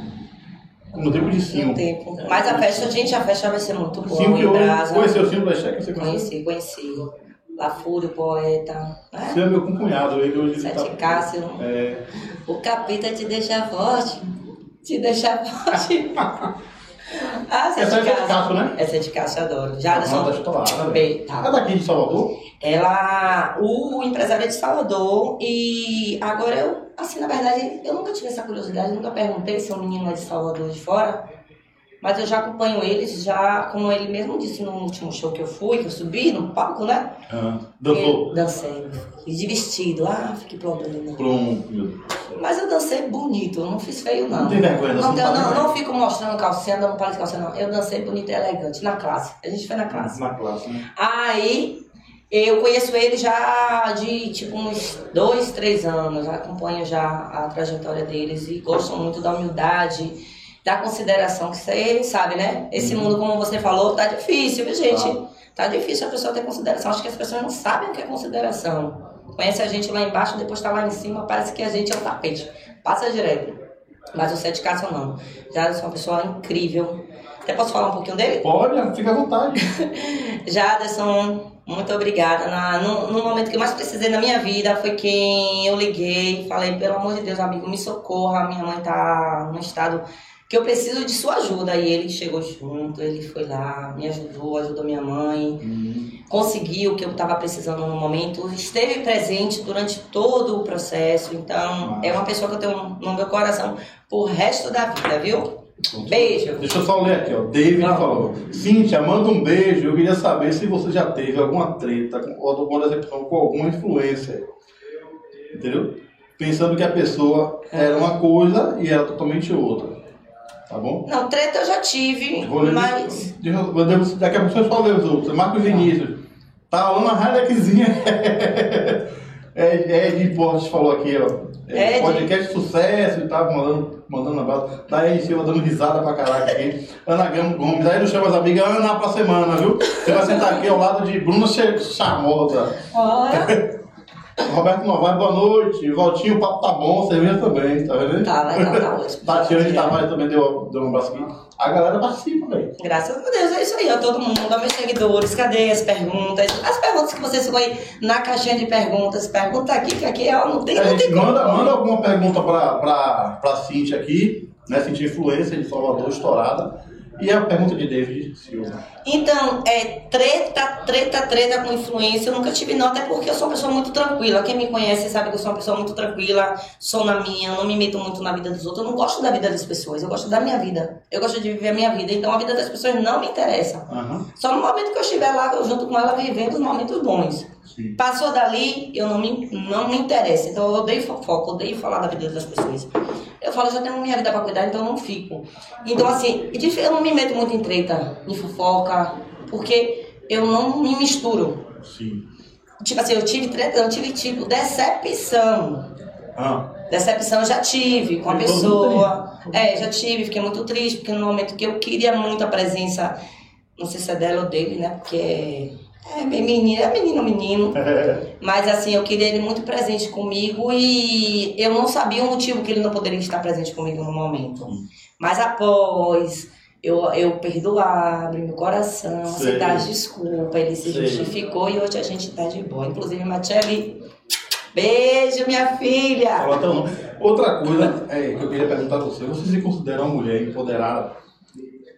No tempo de no Sim. tempo. Mas a festa, gente, a festa vai ser muito boa. Que em. Brasa. Conheceu o Sim da cheque? Você conhece? Conheci, conheci. Lafúrio, poeta. Né? Você é meu cunhado, ele hoje ele Sete tá... Cássio. É, O capeta te deixa forte. Te deixa forte. ah, Essa é de Cássio, né? Essa é de Cássio, adoro. Já a Anderson. nota estourada, Bem, velho. tá. É daqui de Salvador? Ela, o empresário é de Salvador e agora eu, assim, na verdade, eu nunca tive essa curiosidade, nunca perguntei se o menino é de Salvador de fora, mas eu já acompanho eles, já, como ele mesmo disse no último show que eu fui, que eu subi no palco, né? Ah, dançou. Dancei. E de vestido, ah, que problema. Pronto, meu Deus. Mas eu dancei bonito, eu não fiz feio, não. Não tem vergonha, não, não, não não, não fico mostrando calcinha, dando palito de calcinha, não. Eu dancei bonito e elegante, na classe. A gente foi na classe. Na classe, né? Aí, eu conheço ele já de, tipo, uns dois, três anos. Acompanho já a trajetória deles e gosto muito da humildade, da consideração, que você sabe, né? Esse Uhum. mundo, como você falou, tá difícil, viu, gente? Tá. Tá difícil a pessoa ter consideração. Acho que as pessoas não sabem o que é consideração. Conhece a gente lá embaixo, depois tá lá em cima, parece que a gente é um tapete. Passa direto. Mas o Sete Caso não. Já é uma pessoa incrível. Até posso falar um pouquinho dele? Pode, fica à vontade. Jaderson, muito obrigada. Na, no, no momento que eu mais precisei na minha vida foi quem eu liguei, falei, pelo amor de Deus, amigo, me socorra, minha mãe tá num estado que eu preciso de sua ajuda. E ele chegou junto, ele foi lá, me ajudou, ajudou minha mãe, Uhum. conseguiu o que eu estava precisando no momento, esteve presente durante todo o processo. Então, é uma pessoa que eu tenho no meu coração pro resto da vida, viu? Beijo. Deixa eu só ler aqui, ó. David Não. falou. Cíntia, manda um beijo. Eu queria saber se você já teve alguma treta ou alguma decepção com alguma influencer. Entendeu? Pensando que a pessoa era uma coisa e era totalmente outra. Tá bom? Não, treta eu já tive, ler mas. eu- daqui a pouco vocês falam os outros. Marcos Vinícius. Tá uma Heineckzinha. É, Ed Portes falou aqui, ó. É, Ed. podcast sucesso e tal, mandando, mandando um abraço. Tá Ed Silva dando risada pra caraca aqui. Ana Gomes, aí não chama as amigas Ana pra semana, viu? Você vai sentar aqui ao lado de Bruna Charmosa. Olha, Roberto Novaes, boa noite. Valtinho, o papo tá bom, cerveja também, tá vendo? Tá, legal, tá ótimo. Tatiana de Tavares também deu, deu um abraço aqui. A galera participa, velho. Graças a Deus, é isso aí, ó, todo mundo, ó, meus seguidores, cadê as perguntas? As perguntas que vocês aí na caixinha de perguntas, pergunta aqui, que aqui ó, não tem, A não tem como. manda, manda alguma pergunta pra, pra, pra Cintia aqui, né? Cintia Influência de Salvador, estourada. E a pergunta de David Silva. Então, é treta, treta, treta com influência, eu nunca tive não, até porque eu sou uma pessoa muito tranquila. Quem me conhece sabe que eu sou uma pessoa muito tranquila, sou na minha, não me meto muito na vida dos outros. Eu não gosto da vida das pessoas, eu gosto da minha vida. Eu gosto de viver a minha vida, então a vida das pessoas não me interessa. Aham, Só no momento que eu estiver lá, eu junto com ela, vivendo os momentos bons. Sim. Passou dali, eu não me, não me interessa. Então eu odeio fofoca, odeio falar da vida das pessoas. Eu falo, eu já tenho minha vida pra cuidar, então eu não fico. Então, assim, é eu não me meto muito em treta, em fofoca, porque eu não me misturo. Sim. Tipo assim, eu tive treta, eu tive tipo decepção. Ah, Decepção eu já tive com a pessoa. É, já tive, fiquei muito triste, porque no momento que eu queria muito a presença, não sei se é dela ou dele, né? Porque é menino, é menino menino. Mas assim, eu queria ele muito presente comigo e eu não sabia o motivo que ele não poderia estar presente comigo no momento. Mas após eu, eu perdoar, abrir meu coração, as desculpas, ele se Sei. justificou e hoje a gente tá de boa. Inclusive, Matiele, beijo, minha filha! fala até o nome. Outra coisa é, que eu queria perguntar a você. Você se considera uma mulher empoderada?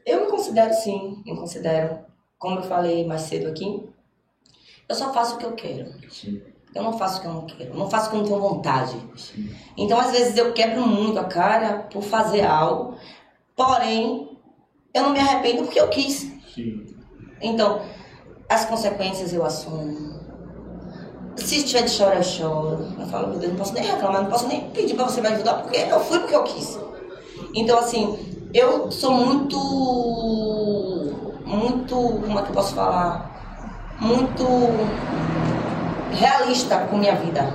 Eu me considero sim, me considero. Como eu falei mais cedo aqui, eu só faço o que eu quero. Sim. Eu não faço o que eu não quero. Eu não faço o que eu não tenho vontade. Sim. Então, às vezes, eu quebro muito a cara por fazer algo, porém, eu não me arrependo porque eu quis. Sim. Então, as consequências eu assumo. Se tiver de chorar, eu choro. Eu falo, meu Deus, não posso nem reclamar, não posso nem pedir pra você me ajudar, porque eu fui porque eu quis. Então, assim, eu sou muito. Muito. Como é que eu posso falar? Muito realista com minha vida.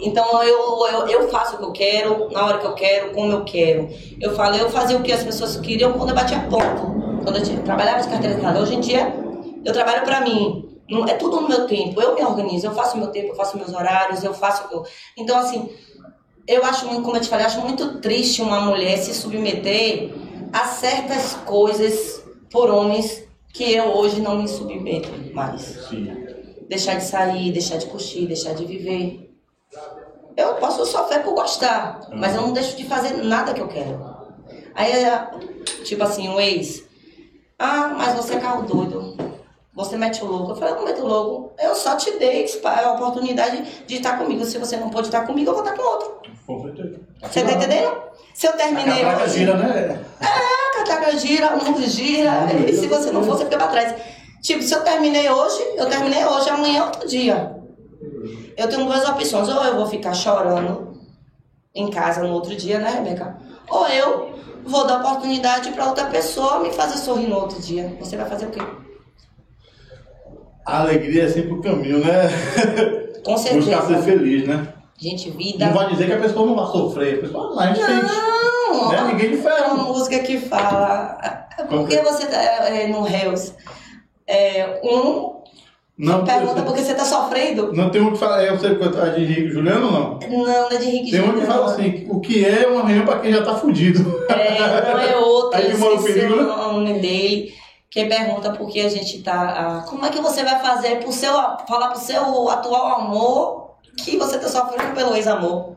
Então eu, eu, eu faço o que eu quero, na hora que eu quero, como eu quero. Eu falo, eu fazia o que as pessoas queriam quando eu batia ponto. Quando eu trabalhava de carteira assinada. Hoje em dia, eu trabalho pra mim. É tudo no meu tempo. Eu me organizo, eu faço meu tempo, eu faço meus horários, eu faço eu... Então, assim, eu acho muito, como eu te falei, acho muito triste uma mulher se submeter a certas coisas por homens que eu hoje não me submeto mais Sim. deixar de sair, deixar de curtir, deixar de viver. Eu posso sofrer por gostar, mas eu não deixo de fazer nada que eu quero. Aí, é, tipo assim, um ex, ah, mas você é carro doido, você mete o louco. Eu falei, eu não meto o louco, eu só te dei a oportunidade de estar comigo. Se você não pode estar comigo, eu vou estar com outro. Você tá entendendo? Se eu A terminei catraca hoje... gira, né? A catraca gira, o mundo gira, e se você não for, você fica pra trás. Tipo, se eu terminei hoje, eu terminei hoje, amanhã é outro dia. Eu tenho duas opções, ou eu vou ficar chorando em casa no outro dia, né, Rebeca? Ou eu vou dar oportunidade pra outra pessoa me fazer sorrir no outro dia. Você vai fazer o quê? A alegria é sempre o caminho, né? Com Buscar ser certeza. feliz, né? Gente, vida. Não vai dizer que a pessoa não vai sofrer. A pessoa, ah, a gente. Não! Né? Ninguém de É uma música que fala. Por que você tá é, no Hells? É, um Não, pergunta por que você tá sofrendo. não tem um que fala, é, que a de Henrique Juliano não? Não, não é de Henrique Tem um que Juliano. fala assim, o que é uma reunião pra quem já tá fudido. É, não é outro, Aí que mora o perigo, o né? nome dele. Que pergunta por que a gente tá. ah, como é que você vai fazer pro seu. falar pro seu atual amor que você tá sofrendo pelo ex-amor?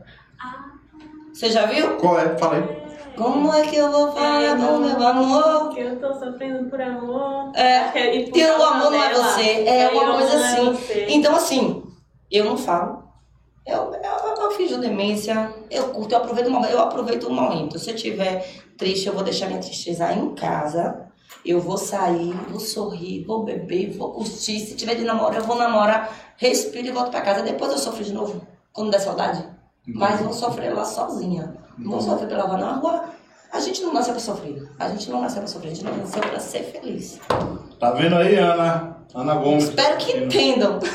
Você já viu? Qual é? Fala aí. Como é que eu vou falar do meu amor? Que eu tô sofrendo por amor. É, que e por que o amor não é você, é uma coisa é assim. você. Então, assim, eu não falo. Eu, eu, eu fiz demência, eu curto, eu aproveito o momento. Eu aproveito o momento. Se eu estiver triste, eu vou deixar minha tristeza em casa. Eu vou sair, vou sorrir, vou beber, vou curtir. Se tiver de namorar, eu vou namorar, respiro e volto pra casa. Depois eu sofro de novo, quando der saudade. Mas vou sofrer lá sozinha. Não vou sofrer pra lavar na rua. A gente não nasceu pra sofrer. A gente não nasceu pra sofrer, a gente nasceu pra ser feliz. Tá vendo aí, Ana? Ana Gomes. Espero que entendam.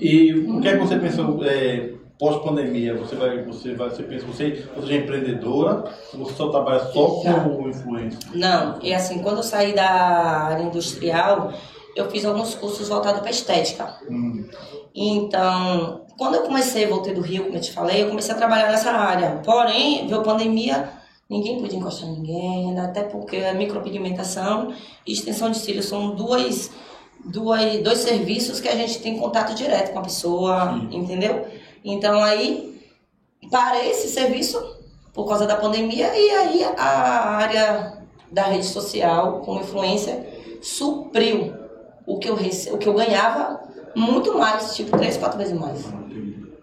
E o que é que você pensou é, pós-pandemia? Você vai, você vai, você pensa, você, você é empreendedora você só trabalha só Já. como influencer? Não, e assim, quando eu saí da área industrial, eu fiz alguns cursos voltados para estética. Hum. Então, quando eu comecei, voltei do Rio, como eu te falei, eu comecei a trabalhar nessa área. Porém, veio a pandemia, ninguém podia encostar em ninguém, até porque a micropigmentação e extensão de cílios são duas, duas, dois serviços que a gente tem contato direto com a pessoa, Sim. entendeu? Então, aí, parei esse serviço por causa da pandemia e aí a área da rede social, como influência, supriu o que eu, rece... o que eu ganhava muito mais, tipo, três, quatro vezes mais.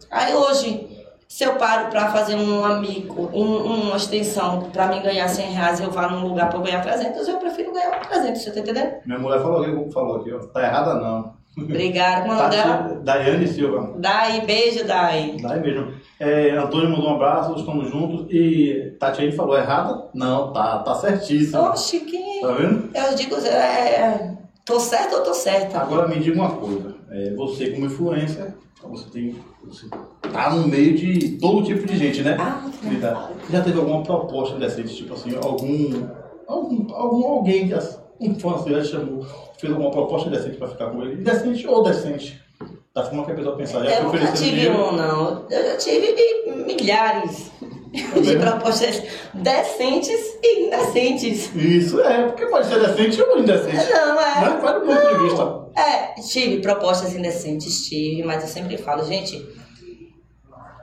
Aí hoje, se eu paro pra fazer um amigo, um- uma extensão pra mim ganhar 100 reais e eu vá num lugar eu ganhar 300, eu prefiro ganhar 300, você tá entendendo? Minha mulher falou aqui, falou aqui, ó. Tá errada não. Obrigada, como é o nome dela? Tati, Daiane Silva. Dai, beijo, Dai. Daí mesmo. É, Antônio mandou um abraço, estamos juntos. E Tatiane falou, errada? Não, tá, tá certíssimo. Oxe, que... Tá vendo? Eu digo, é, tô certa ou tô certa? Agora me diga uma coisa. É, você como influencer, você tem. Você tá no meio de todo tipo de gente, né? Ah, Vida. Já teve alguma proposta decente, tipo assim, algum. algum, algum alguém que um fã já chamou, fez alguma proposta decente pra ficar com ele? Decente ou decente? Da forma que a pessoa pensar. Já Eu te nunca tive dinheiro? um, não. Eu já tive milhares de mesmo? propostas decentes e indecentes. Isso, é, porque pode ser decente ou indecente. Não, é. Né? Vai do ponto de vista. É, tive propostas indecentes, tive, mas eu sempre falo, gente,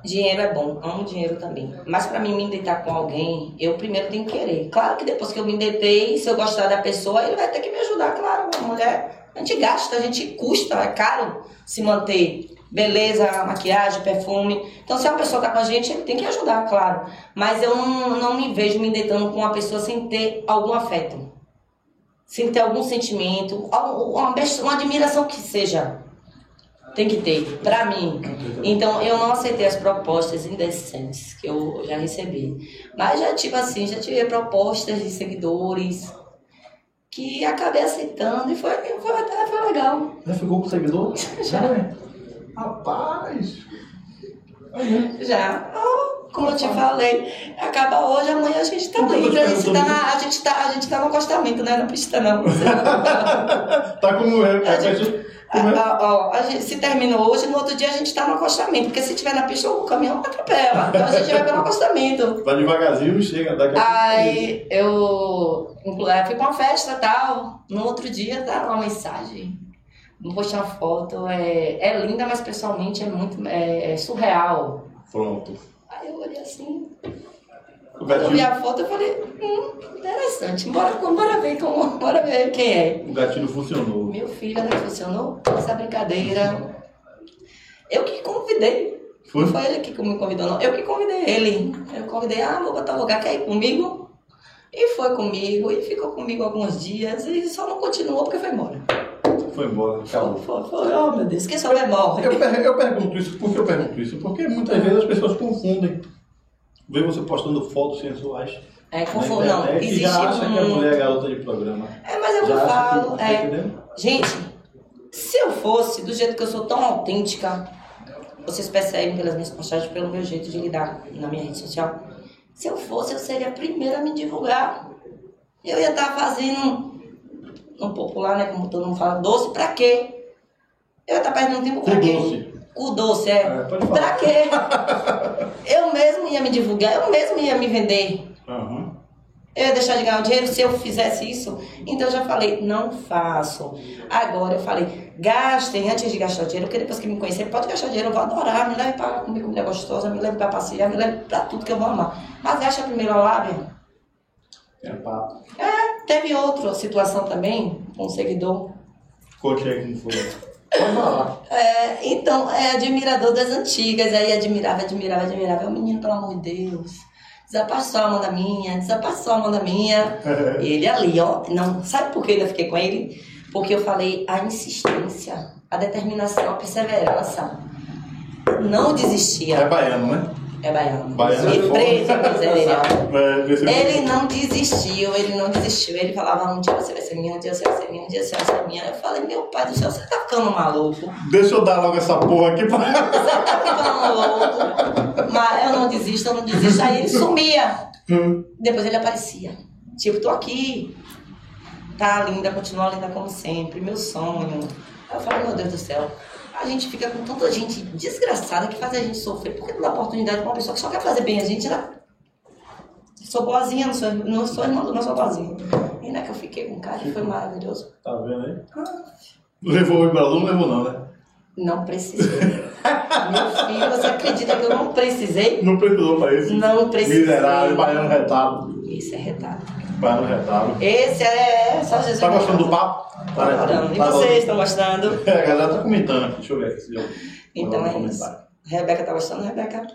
dinheiro é bom, amo dinheiro também. Mas pra mim me deitar com alguém, eu primeiro tenho que querer. Claro que depois que eu me deitei, se eu gostar da pessoa, ele vai ter que me ajudar, claro. A mulher, a gente gasta, a gente custa, é caro se manter. Beleza, maquiagem, perfume. Então, se a pessoa tá com a gente, ele tem que ajudar, claro. Mas eu não, não me vejo me deitando com uma pessoa sem ter algum afeto sem ter algum sentimento, uma, uma admiração que seja. Tem que ter, pra mim. Então, eu não aceitei as propostas indecentes que eu já recebi. Mas já tive assim, já tive propostas de seguidores que acabei aceitando e foi, foi, até foi legal. Já ficou com o seguidor? Já. É. Rapaz. Aí, Já. Ah, como eu te falei, acaba hoje, amanhã a gente tá livre. A gente tá, na- a, gente tá, a gente tá no acostamento, né? Não precisa não. Tá como. A A gente- é? a gente, se terminou hoje, no outro dia a gente tá no acostamento. Porque se tiver na pista, o caminhão atropela. Então a gente vai pelo acostamento. Vai devagarzinho e chega. Daqui a. Aí eu inclu- eh, fui pra uma festa e tal. No outro dia tá uma mensagem. Vou postar uma foto. É, é linda, mas pessoalmente é muito é, é surreal. Pronto. Aí eu olhei assim, eu vi a foto, eu falei, hum, interessante. Bora, bora ver como, bora ver quem é. o gatilho funcionou. Meu filho, não funcionou essa brincadeira. Eu que convidei. Foi? Não foi ele que me convidou, não. Eu que convidei ele. Eu convidei, ah, vou botar lugar, quer ir comigo? E foi comigo, e ficou comigo alguns dias, e só não continuou porque foi embora. Foi embora. Foi, Acabou. foi, foi. oh meu Deus, quem souber morre. Eu, eu pergunto isso, por que eu pergunto isso? Porque muitas vezes as pessoas confundem. Vê você postando fotos sensuais. É, confundo, não. Existe já acha que a um... mulher é garota de programa. É, mas é Já eu acha falo. que, tá É? Gente, se eu fosse do jeito que eu sou tão autêntica, vocês percebem pelas minhas postagens, pelo meu jeito de lidar na minha rede social. Se eu fosse, eu seria a primeira a me divulgar. Eu ia estar fazendo um popular, né? Como todo mundo fala, doce, pra quê? Eu ia estar perdendo tempo pra Com quê? doce. O doce, é. É, pra quê? eu mesmo ia me divulgar, eu mesmo ia me vender. Aham. Eu ia deixar de ganhar dinheiro se eu fizesse isso? Então eu já falei, não faço. Agora eu falei, gastem antes de gastar dinheiro, porque depois que me conhecer, pode gastar dinheiro, eu vou adorar, me leve para comer comida gostosa, me leve para passear, me leve para tudo que eu vou amar. Mas gasta primeiro a lábia. É papo. Teve outra situação também, com um seguidor. Conte aí como foi. Pode falar. É, então, é admirador das antigas, aí admirava, admirava, admirava. O menino, pelo amor de Deus, desapassou a mão da minha, desapassou a mão da minha. E ele ali, ó, não, sabe por que eu ainda fiquei com ele? Porque eu falei a insistência, a determinação, a perseverança. Não É desistia. baiano, né? É baiano. Baiano é E. É, vê se- Ele não desistiu, ele não desistiu. Ele falava, um dia você vai ser minha, um dia você vai ser minha, um dia você vai ser minha. Eu falei, meu pai do céu, você tá ficando maluco. Deixa eu dar logo essa porra aqui pra. Você tá ficando louco. Mas eu não desisto, eu não desisto. Aí ele sumia. Depois ele aparecia. Tipo, tô aqui. Tá linda, continua linda como sempre. Meu sonho. Aí eu falei, meu Deus do céu. A gente fica com tanta gente desgraçada que faz a gente sofrer. Por que não dá oportunidade pra uma pessoa que só quer fazer bem a gente, né? Sou boazinha, não sou, não sou irmã, não sou boazinha. E não é que eu fiquei com um cara que foi maravilhoso. Tá vendo aí? Levou o Ibralum, não levou não, né? Não precisei. Meu filho, você acredita que eu não precisei? Não precisou pra isso. Não precisei. Miserável, baiano retado. Isso é retado. Baiano retado. Esse é só Jesus. Tá gostando do papo? Tô adorando. E vocês estão gostando? É, a galera tá comentando aqui. Deixa eu ver aqui. se eu- Então é isso. Rebeca tá gostando, Rebeca?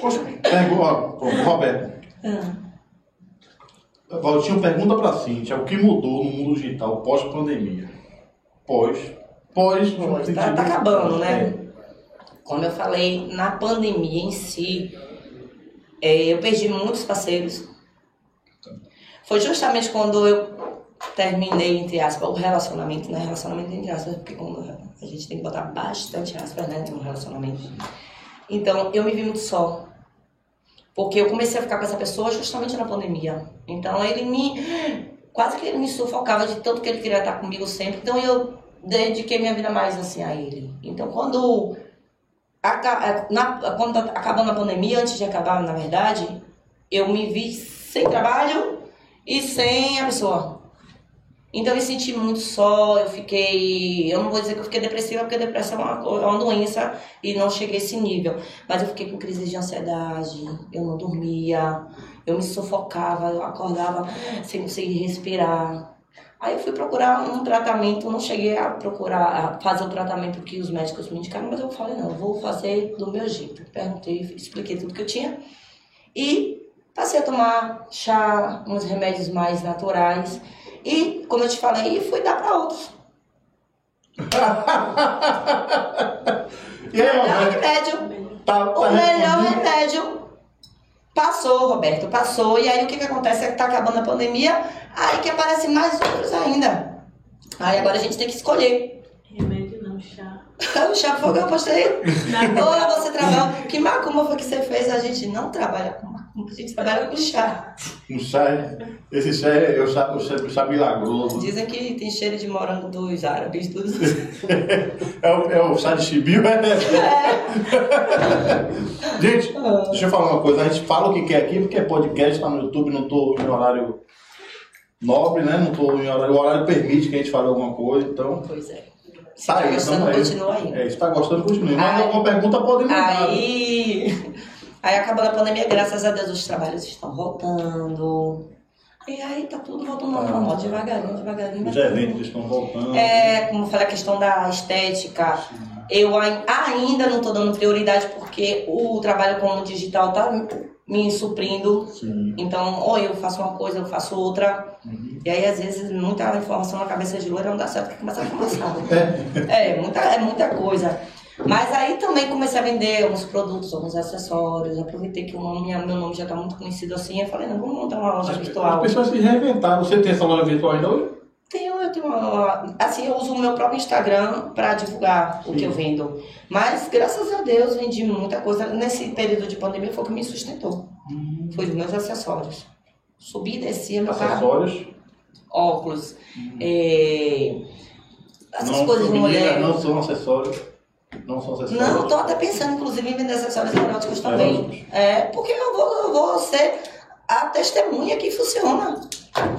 Poxa, pergu- ó, pô, Roberto. Ah, Valtinho pergunta pra Cintia o que mudou no mundo digital pós-pandemia. Pós. Pós. Pós, tá- tá acabando, né? Como eu falei, na pandemia em si, é, eu perdi muitos parceiros. Foi justamente quando eu terminei, entre aspas, o relacionamento, né? Relacionamento entre aspas, porque quando a gente tem que botar bastante aspas, né? No relacionamento. Então, eu me vi muito só. Porque eu comecei a ficar com essa pessoa justamente na pandemia. Então, ele me. Quase que ele me sufocava de tanto que ele queria estar comigo sempre. Então, eu dediquei minha vida mais assim a ele. Então, quando. Na, quando acabando a pandemia, antes de acabar, na verdade, eu me vi sem trabalho e sem a pessoa. Então eu me senti muito só, eu fiquei. Eu não vou dizer que eu fiquei depressiva, porque depressão é uma, é uma doença e não cheguei a esse nível. Mas eu fiquei com crise de ansiedade, eu não dormia, eu me sufocava, eu acordava sem conseguir respirar. Aí eu fui procurar um tratamento, não cheguei a procurar a fazer o tratamento que os médicos me indicaram, mas eu falei, não, eu vou fazer do meu jeito. Perguntei, expliquei tudo que eu tinha. E passei a tomar chá, uns remédios mais naturais. E, como eu te falei, fui dar para outros. E aí, melhor Roberto? remédio. Tá, tá O melhor remédio passou, Roberto, passou. E aí o que, que acontece é que tá acabando a pandemia, aí que aparecem mais outros ainda. Aí agora a gente tem que escolher. Remédio não, chá. O chá foi o que eu postei. Ou você trabalha. Que macumba foi que você fez? A gente não trabalha com a gente trabalha com chá. Um chá, esse chá é o chá, o chá, o chá milagroso. Dizem que tem cheiro de morango dos árabes, dos. É o, é o chá de chibio, é? Gente, deixa eu falar uma coisa. A gente fala o que quer aqui, porque é podcast, tá no YouTube, não tô em horário nobre, né? Não tô em horário. O horário permite que a gente fale alguma coisa, então. Pois é. Se Tá tá aí, gostando, então é continua aí. É, se tá gostando, continue. Mas Aí- alguma pergunta pode mandar. Aí, aí acabou a pandemia, graças a Deus os trabalhos estão voltando. E aí tá tudo voltando ao Tá. normal, devagarinho, devagarinho. Os eventos estão voltando. É, como eu falei, a questão da estética. Eu ai- ainda não tô dando prioridade porque o trabalho como digital tá me suprindo. Sim. Então, ou eu faço uma coisa, eu faço outra. Uhum. E aí, às vezes, muita informação na cabeça de loira não dá certo, porque começa a ficar amassado. É. É, muita, é muita coisa. Mas aí também comecei a vender alguns produtos, alguns acessórios. Aproveitei que o nome, meu nome já está muito conhecido assim. Eu falei, não, vamos montar uma loja As, virtual. as pessoas se reinventaram. Você tem essa loja virtual ainda hoje? Tenho, eu tenho uma, assim, eu uso o meu próprio Instagram para divulgar o que eu vendo. Mas, graças a Deus, vendi muita coisa. Nesse período de pandemia foi o que me sustentou. Foi os meus acessórios. Subia e descia meu carro. Acessórios. Óculos. é, essas Não, coisas de menina, mulher. não são acessórios. Não são acessórios. Não, tô até pensando, inclusive, em vender acessórios eróticos também. Eróticos. É, porque eu vou, eu vou ser a testemunha que funciona.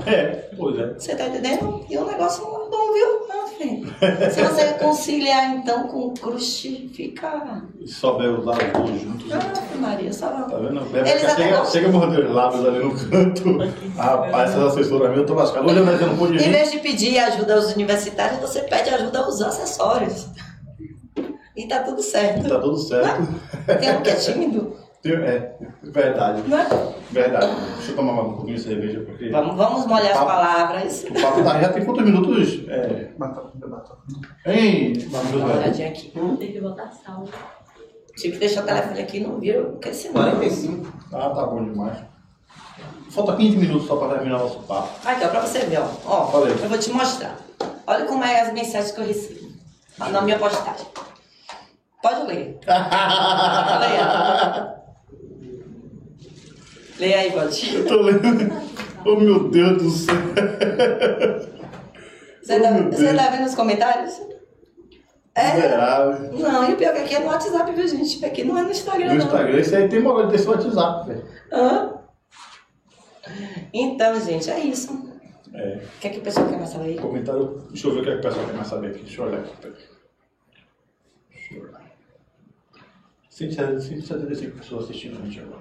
É, pois é. Você tá entendendo? E o negócio é bom, viu? Meu filho. Se você conciliar, então, com o crush, fica... Se souber usar os dois juntos. Ah, Maria, só... Tá vendo? Bebe, Eles até chega, chega morder os lábios ali no canto. Rapaz, essas assessoras minhas, eu tô lascado. Hoje eu não pude Em vez de pedir ajuda aos universitários, você pede ajuda aos acessórios. E tá tudo certo. Tá tudo certo. Tem um que é tímido, É, verdade. é? Verdade. Deixa eu tomar um pouquinho de cerveja, porque. Vamos, vamos molhar as Papo. palavras. O papo tá, já tem quantos minutos? É. Hein, Dá uma olhadinha aqui. Tem que botar sal. Tive que deixar o telefone aqui, não viu? Porque senão... 45. Ah, tá bom demais. Falta 15 minutos só pra terminar nosso papo. Aqui, ó, pra você ver, ó. ó Falei. eu vou te mostrar. Olha como é as mensagens que eu recebo na minha postagem. Pode ler. Leia. Leia aí, Botinho. Eu tô lendo. Oh meu Deus do céu. Você Oh, tá, você tá vendo os comentários? É. Miserável. Não, e o pior que aqui é no WhatsApp, viu, gente? Aqui não é no Instagram, No não. Instagram, isso aí tem moral de ter seu WhatsApp, velho. Hã? Então, gente, é isso. É. O que é que o pessoal quer mais saber aí? Comentário. Deixa eu ver o que, é que o pessoal quer mais saber aqui. Deixa eu olhar aqui. Deixa eu olhar. 175 pessoas assistindo a gente agora.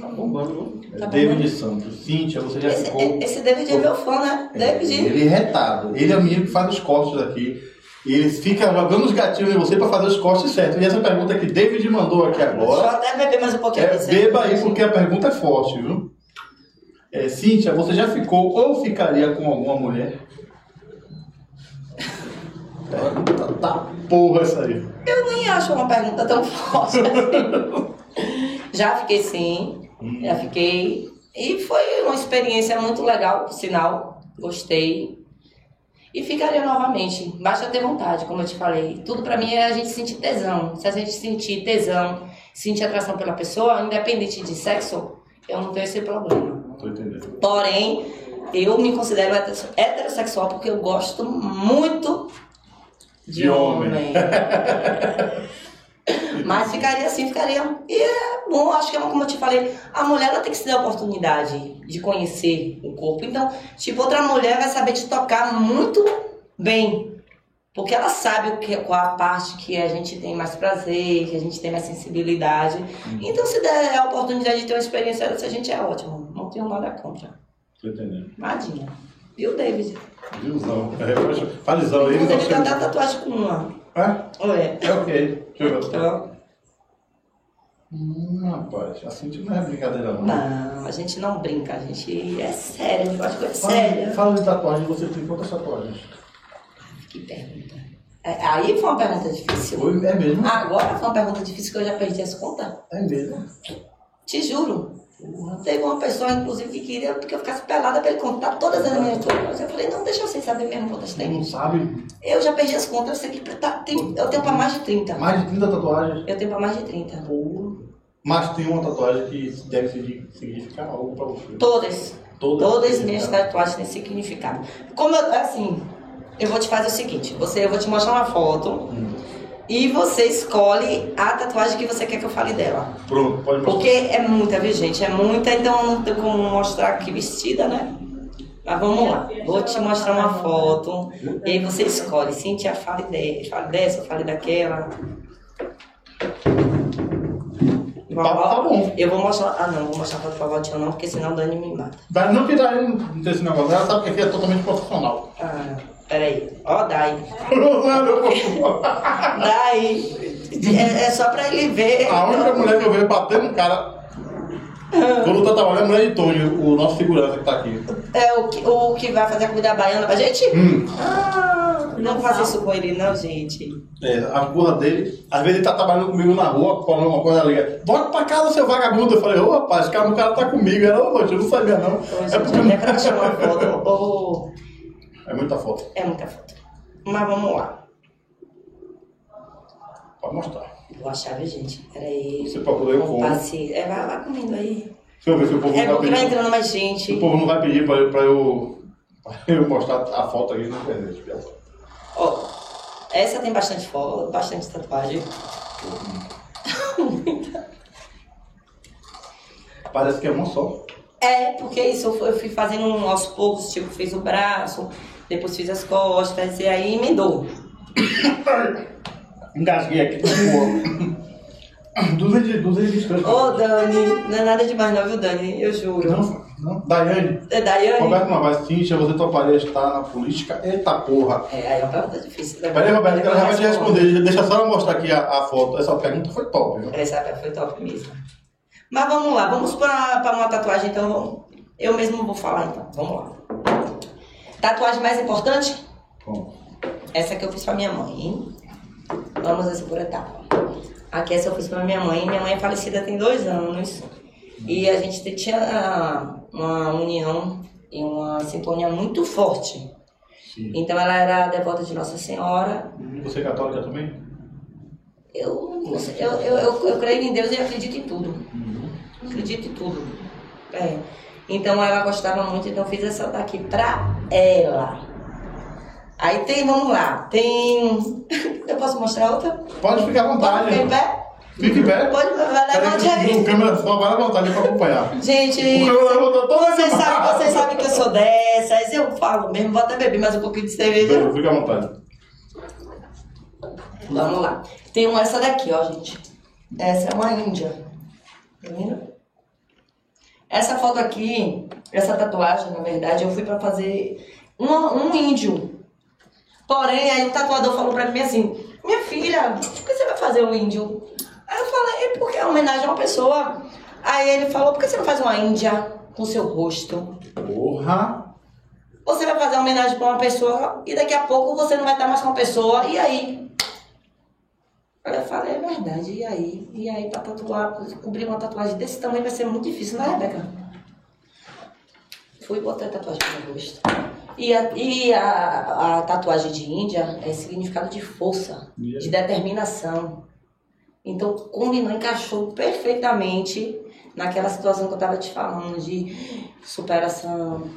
Tá bombando, viu? É Tá David bombando. Santos. Cíntia, você já Esse, ficou. esse David é meu fã, né? É, David. Ele é retado. Ele é o menino que faz os cortes aqui. E ele fica jogando os gatilhos em você pra fazer os cortes certos. E essa pergunta que David mandou aqui agora. até beber mais um pouquinho. É, beba aí porque a pergunta é forte, viu? É, Cíntia, você já ficou ou ficaria com alguma mulher? Pergunta tá porra essa aí. Eu nem acho uma pergunta tão forte assim. Já fiquei sim, já fiquei. E foi uma experiência muito legal, por sinal. Gostei. E ficaria novamente. Basta ter vontade, como eu te falei. Tudo pra mim é a gente sentir tesão. Se a gente sentir tesão, sentir atração pela pessoa, independente de sexo, eu não tenho esse problema. Tô entendendo. Porém, eu me considero heteros- heterossexual porque eu gosto muito de, De homem. homem. Mas ficaria assim, ficaria. E é bom, acho que é como eu te falei, a mulher ela tem que se dar a oportunidade de conhecer o corpo. Então, tipo, outra mulher vai saber te tocar muito bem. Porque ela sabe o que, qual a parte que a gente tem mais prazer, que a gente tem mais sensibilidade. Então, se der a oportunidade de ter uma experiência dessa, a gente é ótimo. Não tenho nada contra. Tô entendendo. Nadinha. Viu, David? Viuzão. É, Falizão aí. Tem não até tatuagem com uma. É? Ué. É ok. Deixa eu ver. Então, Hum, rapaz, a Cíntia não é brincadeira não. não, a gente não brinca, a gente é sério, a gente gosta de coisa séria. fala de tatuagem, você tem quantas tatuagens? Que pergunta. É, aí foi uma pergunta difícil. Foi, é mesmo? Agora foi uma pergunta difícil que eu já perdi as contas. É mesmo. Te juro. Teve uma pessoa, inclusive, que queria que eu ficasse pelada pra ele contar todas as minhas tatuagens. Eu falei, não, deixa eu sem saber mesmo quantas tem. Não sabe? Eu já perdi as contas, eu sei que tá, tem, eu tenho pra mais de 30. Mais de 30 tatuagens. Eu tenho pra mais de 30. Mas tem uma tatuagem que deve signi- significar algo pra você. Todas. Todas. Todas as minhas tatuagens têm significado. Como eu, assim, eu vou te fazer o seguinte, você, eu vou te mostrar uma foto Hum. E você escolhe a tatuagem que você quer que eu fale dela. Pronto, pode mostrar. Porque é muita, viu, gente? É muita, então não tem como mostrar aqui vestida, né? Mas vamos lá. Vou te mostrar uma foto e aí você escolhe. Cintia, fale, de, fale dessa, fale daquela. Papo tá bom. Eu vou mostrar. Ah, não, vou mostrar a foto pra Valtinho não, porque senão o Dani me mata. Mas não que daí não tem esse negócio, ela sabe que aqui é totalmente profissional. Ah, peraí. Ó, Dai. a Dai. É, é só pra ele ver. única mulher que eu vejo bater no cara quando tá trabalhando é a mulher de Tony, o nosso segurança que tá aqui. É o que, o que vai fazer a comida baiana pra gente? Hum. Ah, não faça isso com ele, não, gente. É, a burra dele, às vezes ele tá trabalhando comigo na rua, falando uma coisa ali. Volta pra casa, seu vagabundo. Eu falei, ô rapaz, calma, o cara tá comigo. Era, ô, eu não sabia não. Ô, É gente, porque até pra tirar uma foto. ô, É muita foto. é muita foto. Mas vamos lá. Pode mostrar. Vou achar, viu, gente? Peraí. Você procurou eu Com como. paciência. É, vai, vai comendo aí. Deixa eu ver se o povo É não vai porque vai pedir. entrando mais Se gente. o povo não vai pedir pra, eu- pra eu, pra eu mostrar a foto aqui na internet. Ó, essa tem bastante foto, bastante tatuagem. Parece que é uma só. É, porque isso eu fui, fazendo um aos poucos, tipo, fiz o braço, depois fiz as costas, e aí emendou. Engasguei aqui com porra. 200, 223. Ô, Dani, não é nada demais não, viu, Dani? Eu juro. Não, não. Daiane. É Daiane? Roberto Novaes, Cíntia, você toparia estar na política? Eita porra. É, aí é uma pergunta difícil. né? Peraí, Roberto, que ela já vai te Responde. responder. Deixa só eu mostrar aqui a, a foto. Essa pergunta foi top, viu? Essa foi top mesmo. Mas vamos lá, vamos pra uma tatuagem, então. Eu mesmo vou falar, então. Vamos lá. Tatuagem mais importante? Bom, Essa que eu fiz pra minha mãe, hein? Vamos essa por etapa. Aqui essa eu fiz pra minha mãe. Minha mãe é falecida tem dois anos. E a gente tinha uma união e uma sintonia muito forte. sim. Então ela era devota de Nossa Senhora. Você é católica também? Eu, eu, eu, eu, eu creio em Deus e acredito em tudo. Acredito em tudo. É. Então ela gostava muito, então eu fiz essa daqui pra ela. Aí tem, vamos lá, tem. Eu posso mostrar outra? Pode ficar à Pode vontade. ficar em pé? Fique em pé. Pode, vai levante aí. o câmera só vai à vontade pra acompanhar. Gente, vocês sabem, vocês sabem que eu sou dessas, eu falo mesmo, vou até beber mais um pouquinho de cerveja. Fica à vontade. Vamos lá. Tem uma essa daqui, ó, gente. Essa é uma índia. Tá vendo? Essa foto aqui, essa tatuagem, na verdade, eu fui pra fazer uma- um índio. Porém, aí o tatuador falou pra mim assim, minha filha, por que você vai fazer um índio? Aí eu falei, "É porque é homenagem a uma pessoa. Aí ele falou, por que você não faz uma índia com seu rosto? Porra. Você vai fazer uma homenagem pra uma pessoa e daqui a pouco você não vai estar mais com a pessoa. E aí? Aí Eu falei, é verdade. E aí? E aí, pra tatuar, cobrir uma tatuagem desse tamanho vai ser muito difícil, né, Rebeca? Fui botar a tatuagem no meu rosto. E, a, e a, a tatuagem de Índia é significado de força, de determinação. Então, combinou, encaixou perfeitamente naquela situação que eu estava te falando, de superação,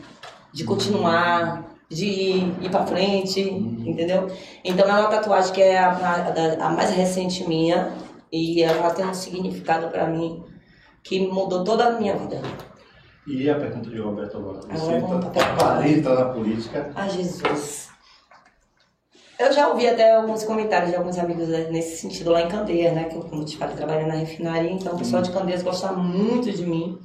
de continuar, de ir, ir pra frente, entendeu? Então, é uma tatuagem que é a, a- a mais recente minha e ela tem um significado para mim que mudou toda a minha vida. E a pergunta de Roberto agora? Agora Você entrar na política? Ai, Jesus. Eu já ouvi até alguns comentários de alguns amigos né, nesse sentido lá em Candeias, né? Que eu, como te falei, trabalho na refinaria, então o pessoal de Candeias gosta muito de mim.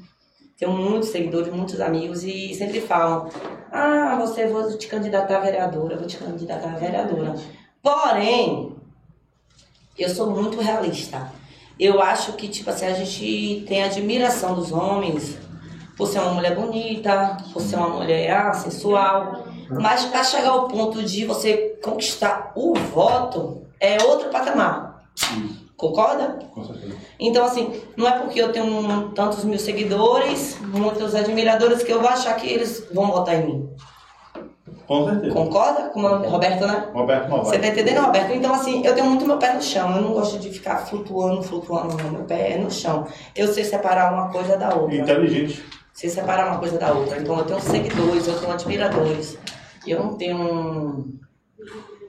Tenho muitos seguidores, muitos amigos e sempre falam: Ah, você vou te candidatar a vereadora, vou te candidatar a vereadora. Porém, eu sou muito realista. Eu acho que, tipo assim, a gente tem admiração dos homens por ser uma mulher bonita, por ser uma mulher ah, sensual. Mas para chegar ao ponto de você conquistar o voto, é outro patamar. Concorda? com certeza. Então, assim, não é porque eu tenho um- tantos mil seguidores, muitos admiradores, que eu vou achar que eles vão votar em mim. Com certeza. Concorda? Como o Roberto, né? Roberto Você Novaes. tá entendendo, Roberto? Então, assim, eu tenho muito meu pé no chão. Eu não gosto de ficar flutuando, flutuando, não. Meu pé é no chão. Eu sei separar uma coisa da outra. Inteligente. Sei separar uma coisa da outra. Então, eu tenho seguidores, eu tenho admiradores. Eu não tenho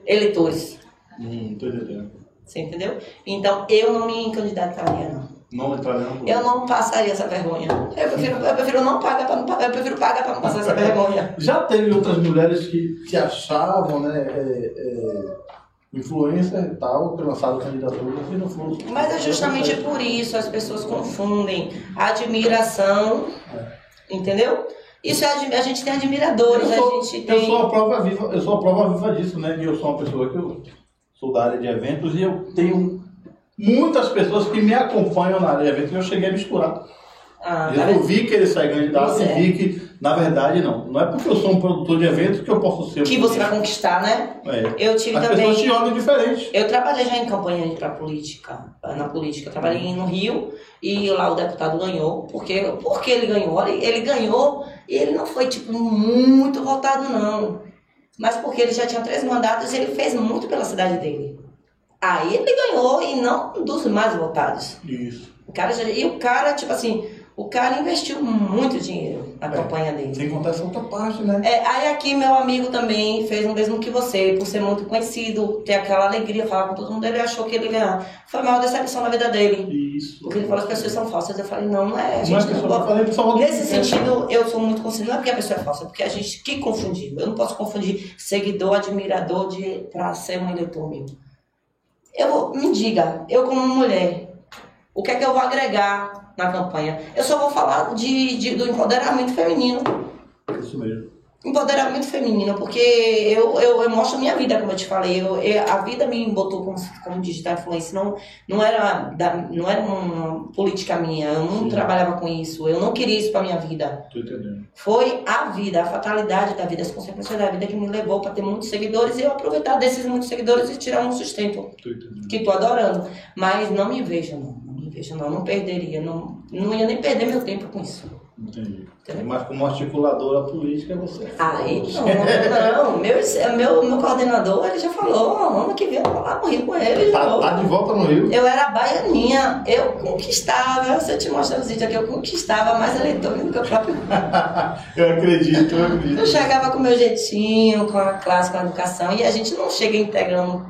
eleitores. Hum, tô entendendo. Você entendeu? Então, eu não me candidataria, não. Não entraria. Eu não passaria essa vergonha. Eu prefiro, eu prefiro não pagar para não pagar. Eu prefiro pagar para não passar essa vergonha. Já teve outras mulheres que se achavam, né, é, é, influencer e tal, que lançaram candidaturas e não foram. Mas é justamente por isso as pessoas confundem admiração, entendeu? Isso é, a gente tem admiradores, eu sou, a gente eu tem. sou a prova viva, eu sou a prova viva disso, né? Que eu sou uma pessoa que eu sou da área de eventos e eu tenho muitas pessoas que me acompanham na área de eventos e eu cheguei a misturar. Ah, eu vendo? vi que ele sai candidato e é. vi que, na verdade, não. Não é porque eu sou um produtor de eventos que eu posso ser. que você vai conquistar, né? É. Eu tive As pessoas te também. olham diferente. Eu trabalhei já em campanha para política, na política. Eu trabalhei no Rio e lá o deputado ganhou. Porque, porque ele ganhou? Ele, ele ganhou e ele não foi, tipo, muito votado, não. Mas porque ele já tinha três mandatos e ele fez muito pela cidade dele. Aí ele ganhou e não dos mais votados. Isso. O cara já, e o cara, tipo assim, O cara investiu muito dinheiro na É. campanha dele. Sem contar essa outra parte, né? É, aí aqui meu amigo também fez o mesmo que você, por ser muito conhecido, ter aquela alegria, falar com todo mundo, ele achou que ele ia ganhar. Foi a maior decepção na vida dele. Isso. Porque ele falou que as pessoas são falsas. Eu falei, não, não é. A gente que não falei Salvador. Nesse sentido, eu sou muito consciente, não é porque a pessoa é falsa, é porque a gente que confundiu. Eu não posso confundir seguidor, admirador de para ser um eleitor meu. Eu me diga, eu como mulher, o que é que eu vou agregar na campanha? Eu só vou falar de, de- do empoderamento feminino. Isso mesmo. Empoderamento feminino, porque eu, eu, eu mostro minha vida, como eu te falei. Eu, eu- a vida me botou como, como digital influencer. Não, não, era da, não era uma política minha. Eu não Sim. trabalhava com isso. Eu não queria isso pra minha vida. Tô entendendo. Foi a vida, a fatalidade da vida, as consequências da vida que me levou para ter muitos seguidores e eu aproveitar desses muitos seguidores e tirar um sustento Tô entendendo. que tô adorando. Mas não me vejo, não. Vejo, não. Perderia. Não, não ia nem perder meu tempo com isso. Entendi. Entendeu? Mas como articuladora política, você. é Aí forte. não, não. Meu, meu, meu coordenador, ele já falou, ano que vem eu vou lá no Rio com ele. Tá, novo. tá de volta no Rio. Eu era baianinha, eu conquistava, se eu te mostrar os vídeos aqui, eu conquistava mais eleitores do que o próprio Eu acredito, eu Eu acredito. chegava com o meu jeitinho, com a classe, com a educação, e a gente não chega integrando,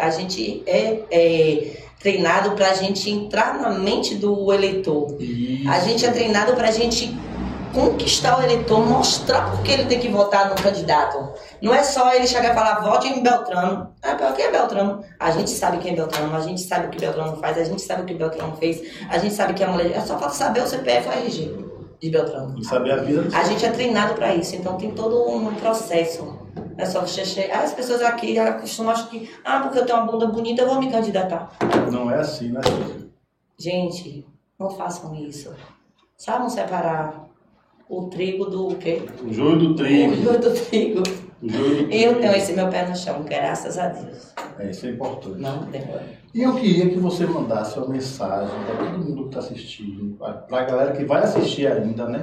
a gente é, é treinado para a gente entrar na mente do eleitor. Isso. A gente é treinado para a gente conquistar o eleitor, mostrar por que ele tem que votar no candidato. Não é só ele chegar e falar, vote em Beltrano. Ah, quem é Beltrano? A gente sabe quem é Beltrano, a gente sabe o que Beltrano faz, a gente sabe o que Beltrano fez, a gente sabe que a mulher. É só falta saber o CPF e o RG de Beltrano. E saber a vida A gente é treinado para isso, então tem todo um processo. É só você chegar. As pessoas aqui costumam achar que, ah, porque eu tenho uma bunda bonita, eu vou me candidatar. Não é assim, né? Gente, não façam isso. Saibam separar o trigo do quê? O joio do O trigo. joio do trigo. O joio do trigo. Eu tenho esse meu pé no chão, graças a Deus. É, isso é importante. Não demora. E eu queria que você mandasse uma mensagem para todo mundo que está assistindo, para a galera que vai assistir ainda, né?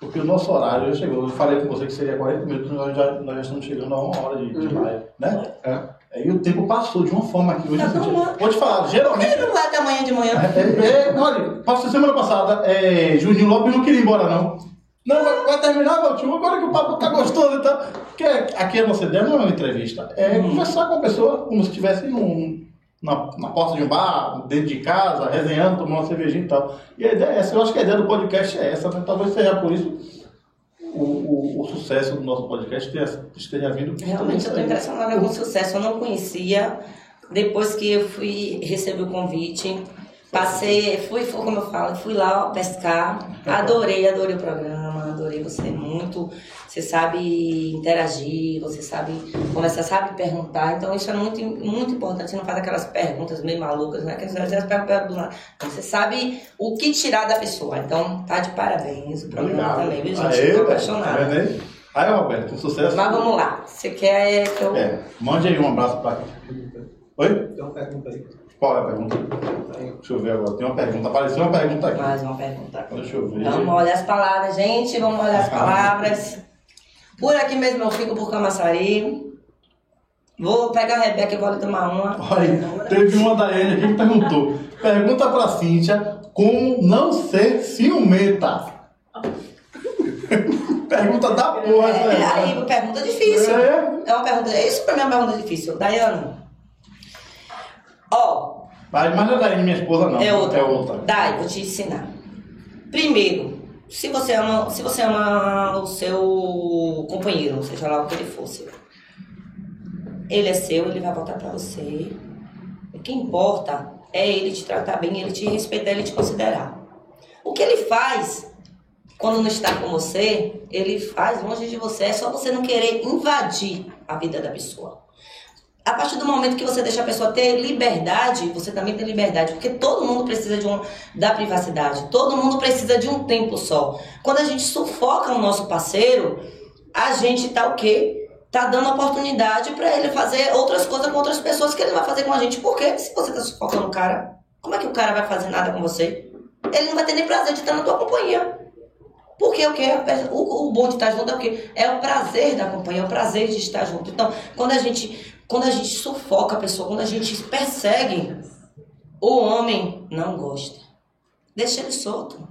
Porque o nosso horário já chegou. Eu falei com você que seria 40 minutos, nós já, nós já estamos chegando a uma hora de, de live, né? É. E o tempo passou de uma forma que hoje. Tá vou te falar, geralmente. Não vai até amanhã de manhã. É, é, olha, passou semana passada, é, Juninho Lopes não queria ir embora, não. Não, vai, vai terminar, meu tio, agora que o papo tá gostoso e tal. Porque aqui a nossa ideia não é uma entrevista, é conversar com a pessoa como se estivesse num, na, na porta de um bar, dentro de casa, resenhando, tomando uma cervejinha e tal. E a ideia é essa, eu acho que a ideia do podcast é essa, né? Talvez seja por isso o, o, o sucesso do nosso podcast esteja vindo. Realmente eu tô impressionada com o sucesso. Eu não conhecia. Depois que eu fui receber o convite, passei, fui, fui como eu falo, fui lá pescar. Adorei, adorei o programa, adorei você muito. Você sabe interagir, você sabe conversar, sabe perguntar. Então isso é muito, muito importante. Você não faz aquelas perguntas meio malucas, né? Que às vezes perguntam do nada. Então, você sabe o que tirar da pessoa. Então tá de parabéns. O programa Obrigado. também, viu, gente? Aê, Tô tá apaixonada. vendo aí? Aí, Roberto, um sucesso. Mas vamos lá. Você quer que eu. É, mande aí um abraço pra. Oi? Tem uma pergunta aí. Qual é a pergunta? Deixa eu ver agora. Tem uma pergunta. Apareceu uma pergunta aqui. Mais uma pergunta. Deixa eu ver. Vamos olhar as palavras, gente. Vamos olhar as palavras. Por aqui mesmo eu fico por Camaçari. Vou pegar a Rebeca e vou ali tomar uma. Olha, teve uma da aqui que perguntou. Pergunta pra Cíntia como não ser ciumenta. pergunta da porra, essa É, aí. pergunta difícil. É. É uma pergunta. Isso pra mim é uma pergunta difícil. Dayana. Ó, Mas, mas não é da minha esposa, não. É outra. É outra. Dai, vou te ensinar. Primeiro, se você ama, se você ama o seu companheiro, seja lá o que ele fosse, ele é seu, ele vai voltar pra você. O que importa é ele te tratar bem, ele te respeitar, ele te considerar. O que ele faz quando não está com você, ele faz longe de você. É só você não querer invadir a vida da pessoa. A partir do momento que você deixa a pessoa ter liberdade, você também tem liberdade, porque todo mundo precisa de um, da privacidade, todo mundo precisa de um tempo só. Quando a gente sufoca o nosso parceiro, a gente tá o quê? Tá dando oportunidade para ele fazer outras coisas com outras pessoas que ele vai fazer com a gente. Por quê? Se você tá sufocando o cara, como é que o cara vai fazer nada com você? Ele não vai ter nem prazer de estar na tua companhia. Porque o que? O, o bom de estar junto é o quê? É o prazer da companhia, é o prazer de estar junto. Então, quando a gente, quando a gente sufoca a pessoa, quando a gente persegue, o homem não gosta. Deixa ele solto.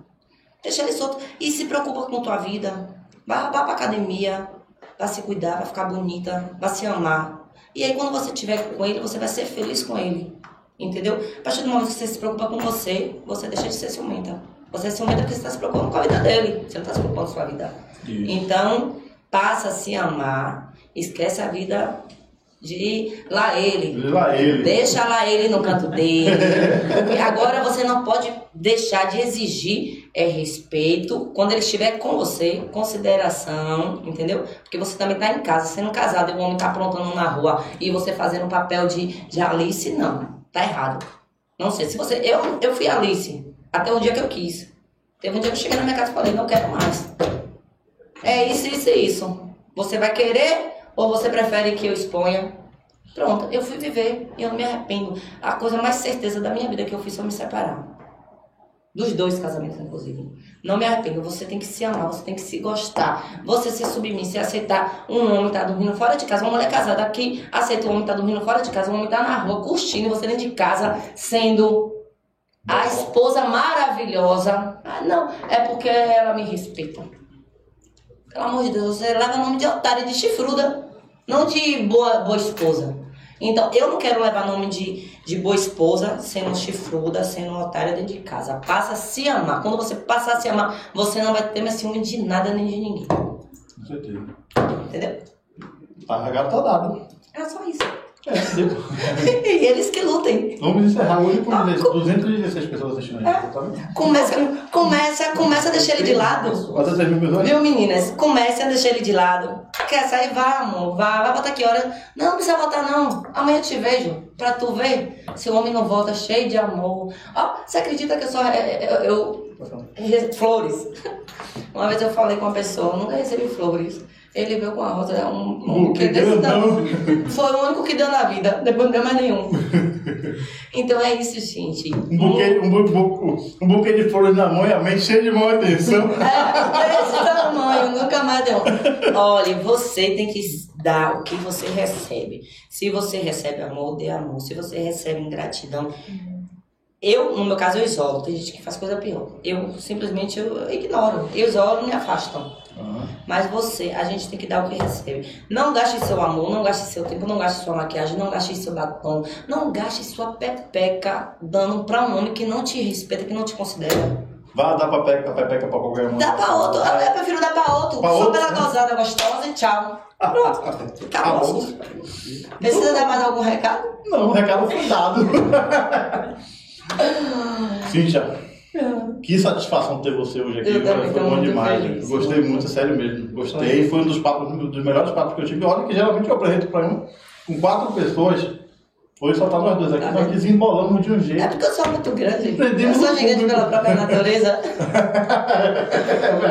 Deixa ele solto. E se preocupa com tua vida. Vai, vai pra academia, vai se cuidar, vai ficar bonita, vai se amar. E aí quando você estiver com ele, você vai ser feliz com ele. Entendeu? A partir do momento que você se preocupa com você, você deixa de ser ciumenta. Você é ciumenta porque você está se preocupando com a vida dele. Você não está se preocupando com a sua vida. Isso. Então, passa a se amar. Esquece a vida de lá ele. Lá ele. Deixa lá ele no canto dele. Agora você não pode deixar de exigir é, respeito quando ele estiver com você, consideração, entendeu? Porque você também tá em casa, sendo casado, e o homem tá aprontando na rua e você fazendo o papel de, de Alice, não. Tá errado. Não sei, se você. Eu, eu fui Alice, até o dia que eu quis. Teve um dia que eu cheguei na minha casa e falei, não quero mais. É isso, isso e isso. Você vai querer ou você prefere que eu exponha? Pronto, eu fui viver e eu não me arrependo. A coisa mais certeza da minha vida que eu fiz foi me separar. Dos dois casamentos, inclusive. Não me arrependo. Você tem que se amar, você tem que se gostar. Você ser submissa e aceitar um homem tá dormindo fora de casa, uma mulher casada aqui aceita um homem tá dormindo fora de casa, um homem tá na rua curtindo, você dentro de casa sendo a esposa maravilhosa. Ah, não, é porque ela me respeita. Pelo amor de Deus, você leva nome de otária, de chifruda, não de boa, boa esposa. Então, eu não quero levar nome de, de boa esposa sendo chifruda, sendo otária dentro de casa. Passa a se amar. Quando você passar a se amar, você não vai ter mais ciúme de nada nem de ninguém. Com certeza. Entendeu? Tá regado, tá dado. É só isso. É, e eles que lutem. Vamos encerrar hoje por Ah, 216 pessoas assistindo a gente, tá? Começa, começa, começa a deixar ele de lado. Quase 3 mil pessoas? Viu, meninas? Comece a deixar ele de lado. Quer sair? Vá, amor. Vá. Vai voltar que hora? Não, não precisa voltar, não. Amanhã eu te vejo. Pra tu ver se o homem não volta cheio de amor. Ó, você acredita que eu só... Eu, eu- eu- flores. Uma vez eu falei com uma pessoa, eu nunca recebi flores. Ele veio com a rosa, um, um Um buquê buquê desse grandão. tamanho. Foi o único que deu na vida. Depois não deu mais nenhum. Então é isso, gente. Um buquê, um, bu- um buquê de flores na mão e a mente cheia de mão atenção. É, desse tamanho, nunca mais deu. Olha, você tem que dar o que você recebe. Se você recebe amor, dê amor. Se você recebe ingratidão, eu, no meu caso, eu isolo. Tem gente que faz coisa pior. Eu simplesmente eu ignoro. Eu isolo e me afasto. Ah, Mas você, a gente tem que dar o que recebe. Não gaste seu amor, não gaste seu tempo, não gaste sua maquiagem, não gaste seu batom, não gaste sua pepeca dando pra um homem que não te respeita, que não te considera. Vá dar papeca, papeca pra qualquer um. Dá pra outro. Eu prefiro dar pra outro. Pra Só outro, pela né? gozada gostosa e tchau. Pronto. Acabou. Precisa dar mais algum recado? Não, o recado foi dado. Cíntia, que satisfação ter você hoje aqui. Foi bom muito demais. feliz. Gostei muito, sério mesmo. Gostei. Foi um dos papos, um dos melhores papos que eu tive. Olha que geralmente eu apresento pra um com quatro pessoas. Hoje só tá nós dois aqui, Tá nós desembolamos de um É jeito. porque eu sou muito grande. Eu Prendemos sou o gigante pela própria natureza.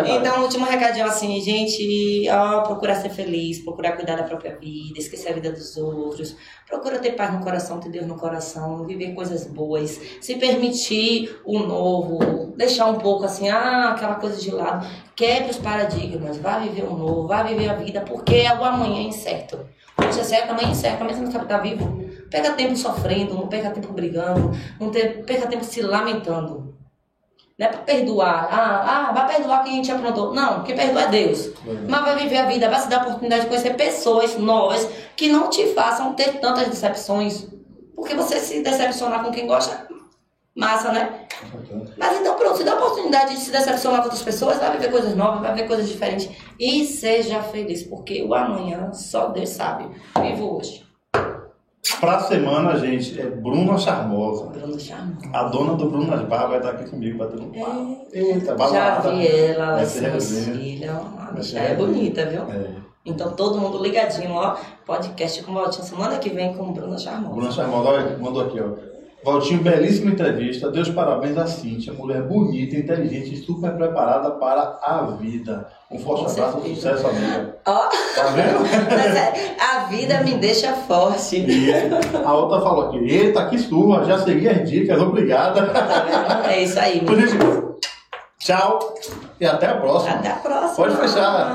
É. Então, último recadinho assim, gente, ó, procurar ser feliz, procurar cuidar da própria vida, esquecer a vida dos outros, procura ter paz no coração, ter Deus no coração, viver coisas boas, se permitir o novo, deixar um pouco assim, ah, aquela coisa de lado, quebre os paradigmas, vá viver o novo, vá viver a vida, porque é o amanhã é incerto. Hoje é certo, amanhã é incerto, amanhã você não sabe estar vivo. Pega tempo sofrendo, não perca tempo brigando, não ter- perca tempo se lamentando. Não é pra perdoar. Ah, ah, vai perdoar quem te aprontou. Não, quem perdoa é Deus. Mas vai viver a vida, vai se dar a oportunidade de conhecer pessoas novas que não te façam ter tantas decepções. Porque você se decepcionar com quem gosta, massa, né? Mas então pronto, se dá a oportunidade de se decepcionar com outras pessoas, vai viver coisas novas, vai viver coisas diferentes. E seja feliz, porque o amanhã só Deus sabe. Vivo hoje. Pra semana, gente, é Bruna Charmosa. Bruno Charme. A dona do Bruno das Barras vai estar aqui comigo batendo um papo. Eita, Já balada. vi ela, Vai é é bonita, viu? É. Então todo mundo ligadinho, ó. Podcast com o Valtinho semana que vem com Bruna Charmosa. Bruna Charmosa, olha, mandou aqui, ó. Valtinho, belíssima entrevista. Deus parabéns a Cíntia, mulher bonita, inteligente e super preparada para a vida. Um forte Com abraço, certeza. sucesso, amiga. Ó, Tá vendo? mas é, a vida me deixa forte. E a outra falou aqui, eita, que surra, já segui as dicas, obrigada. É isso aí. Tchau e até a próxima. Até a próxima. Pode fechar.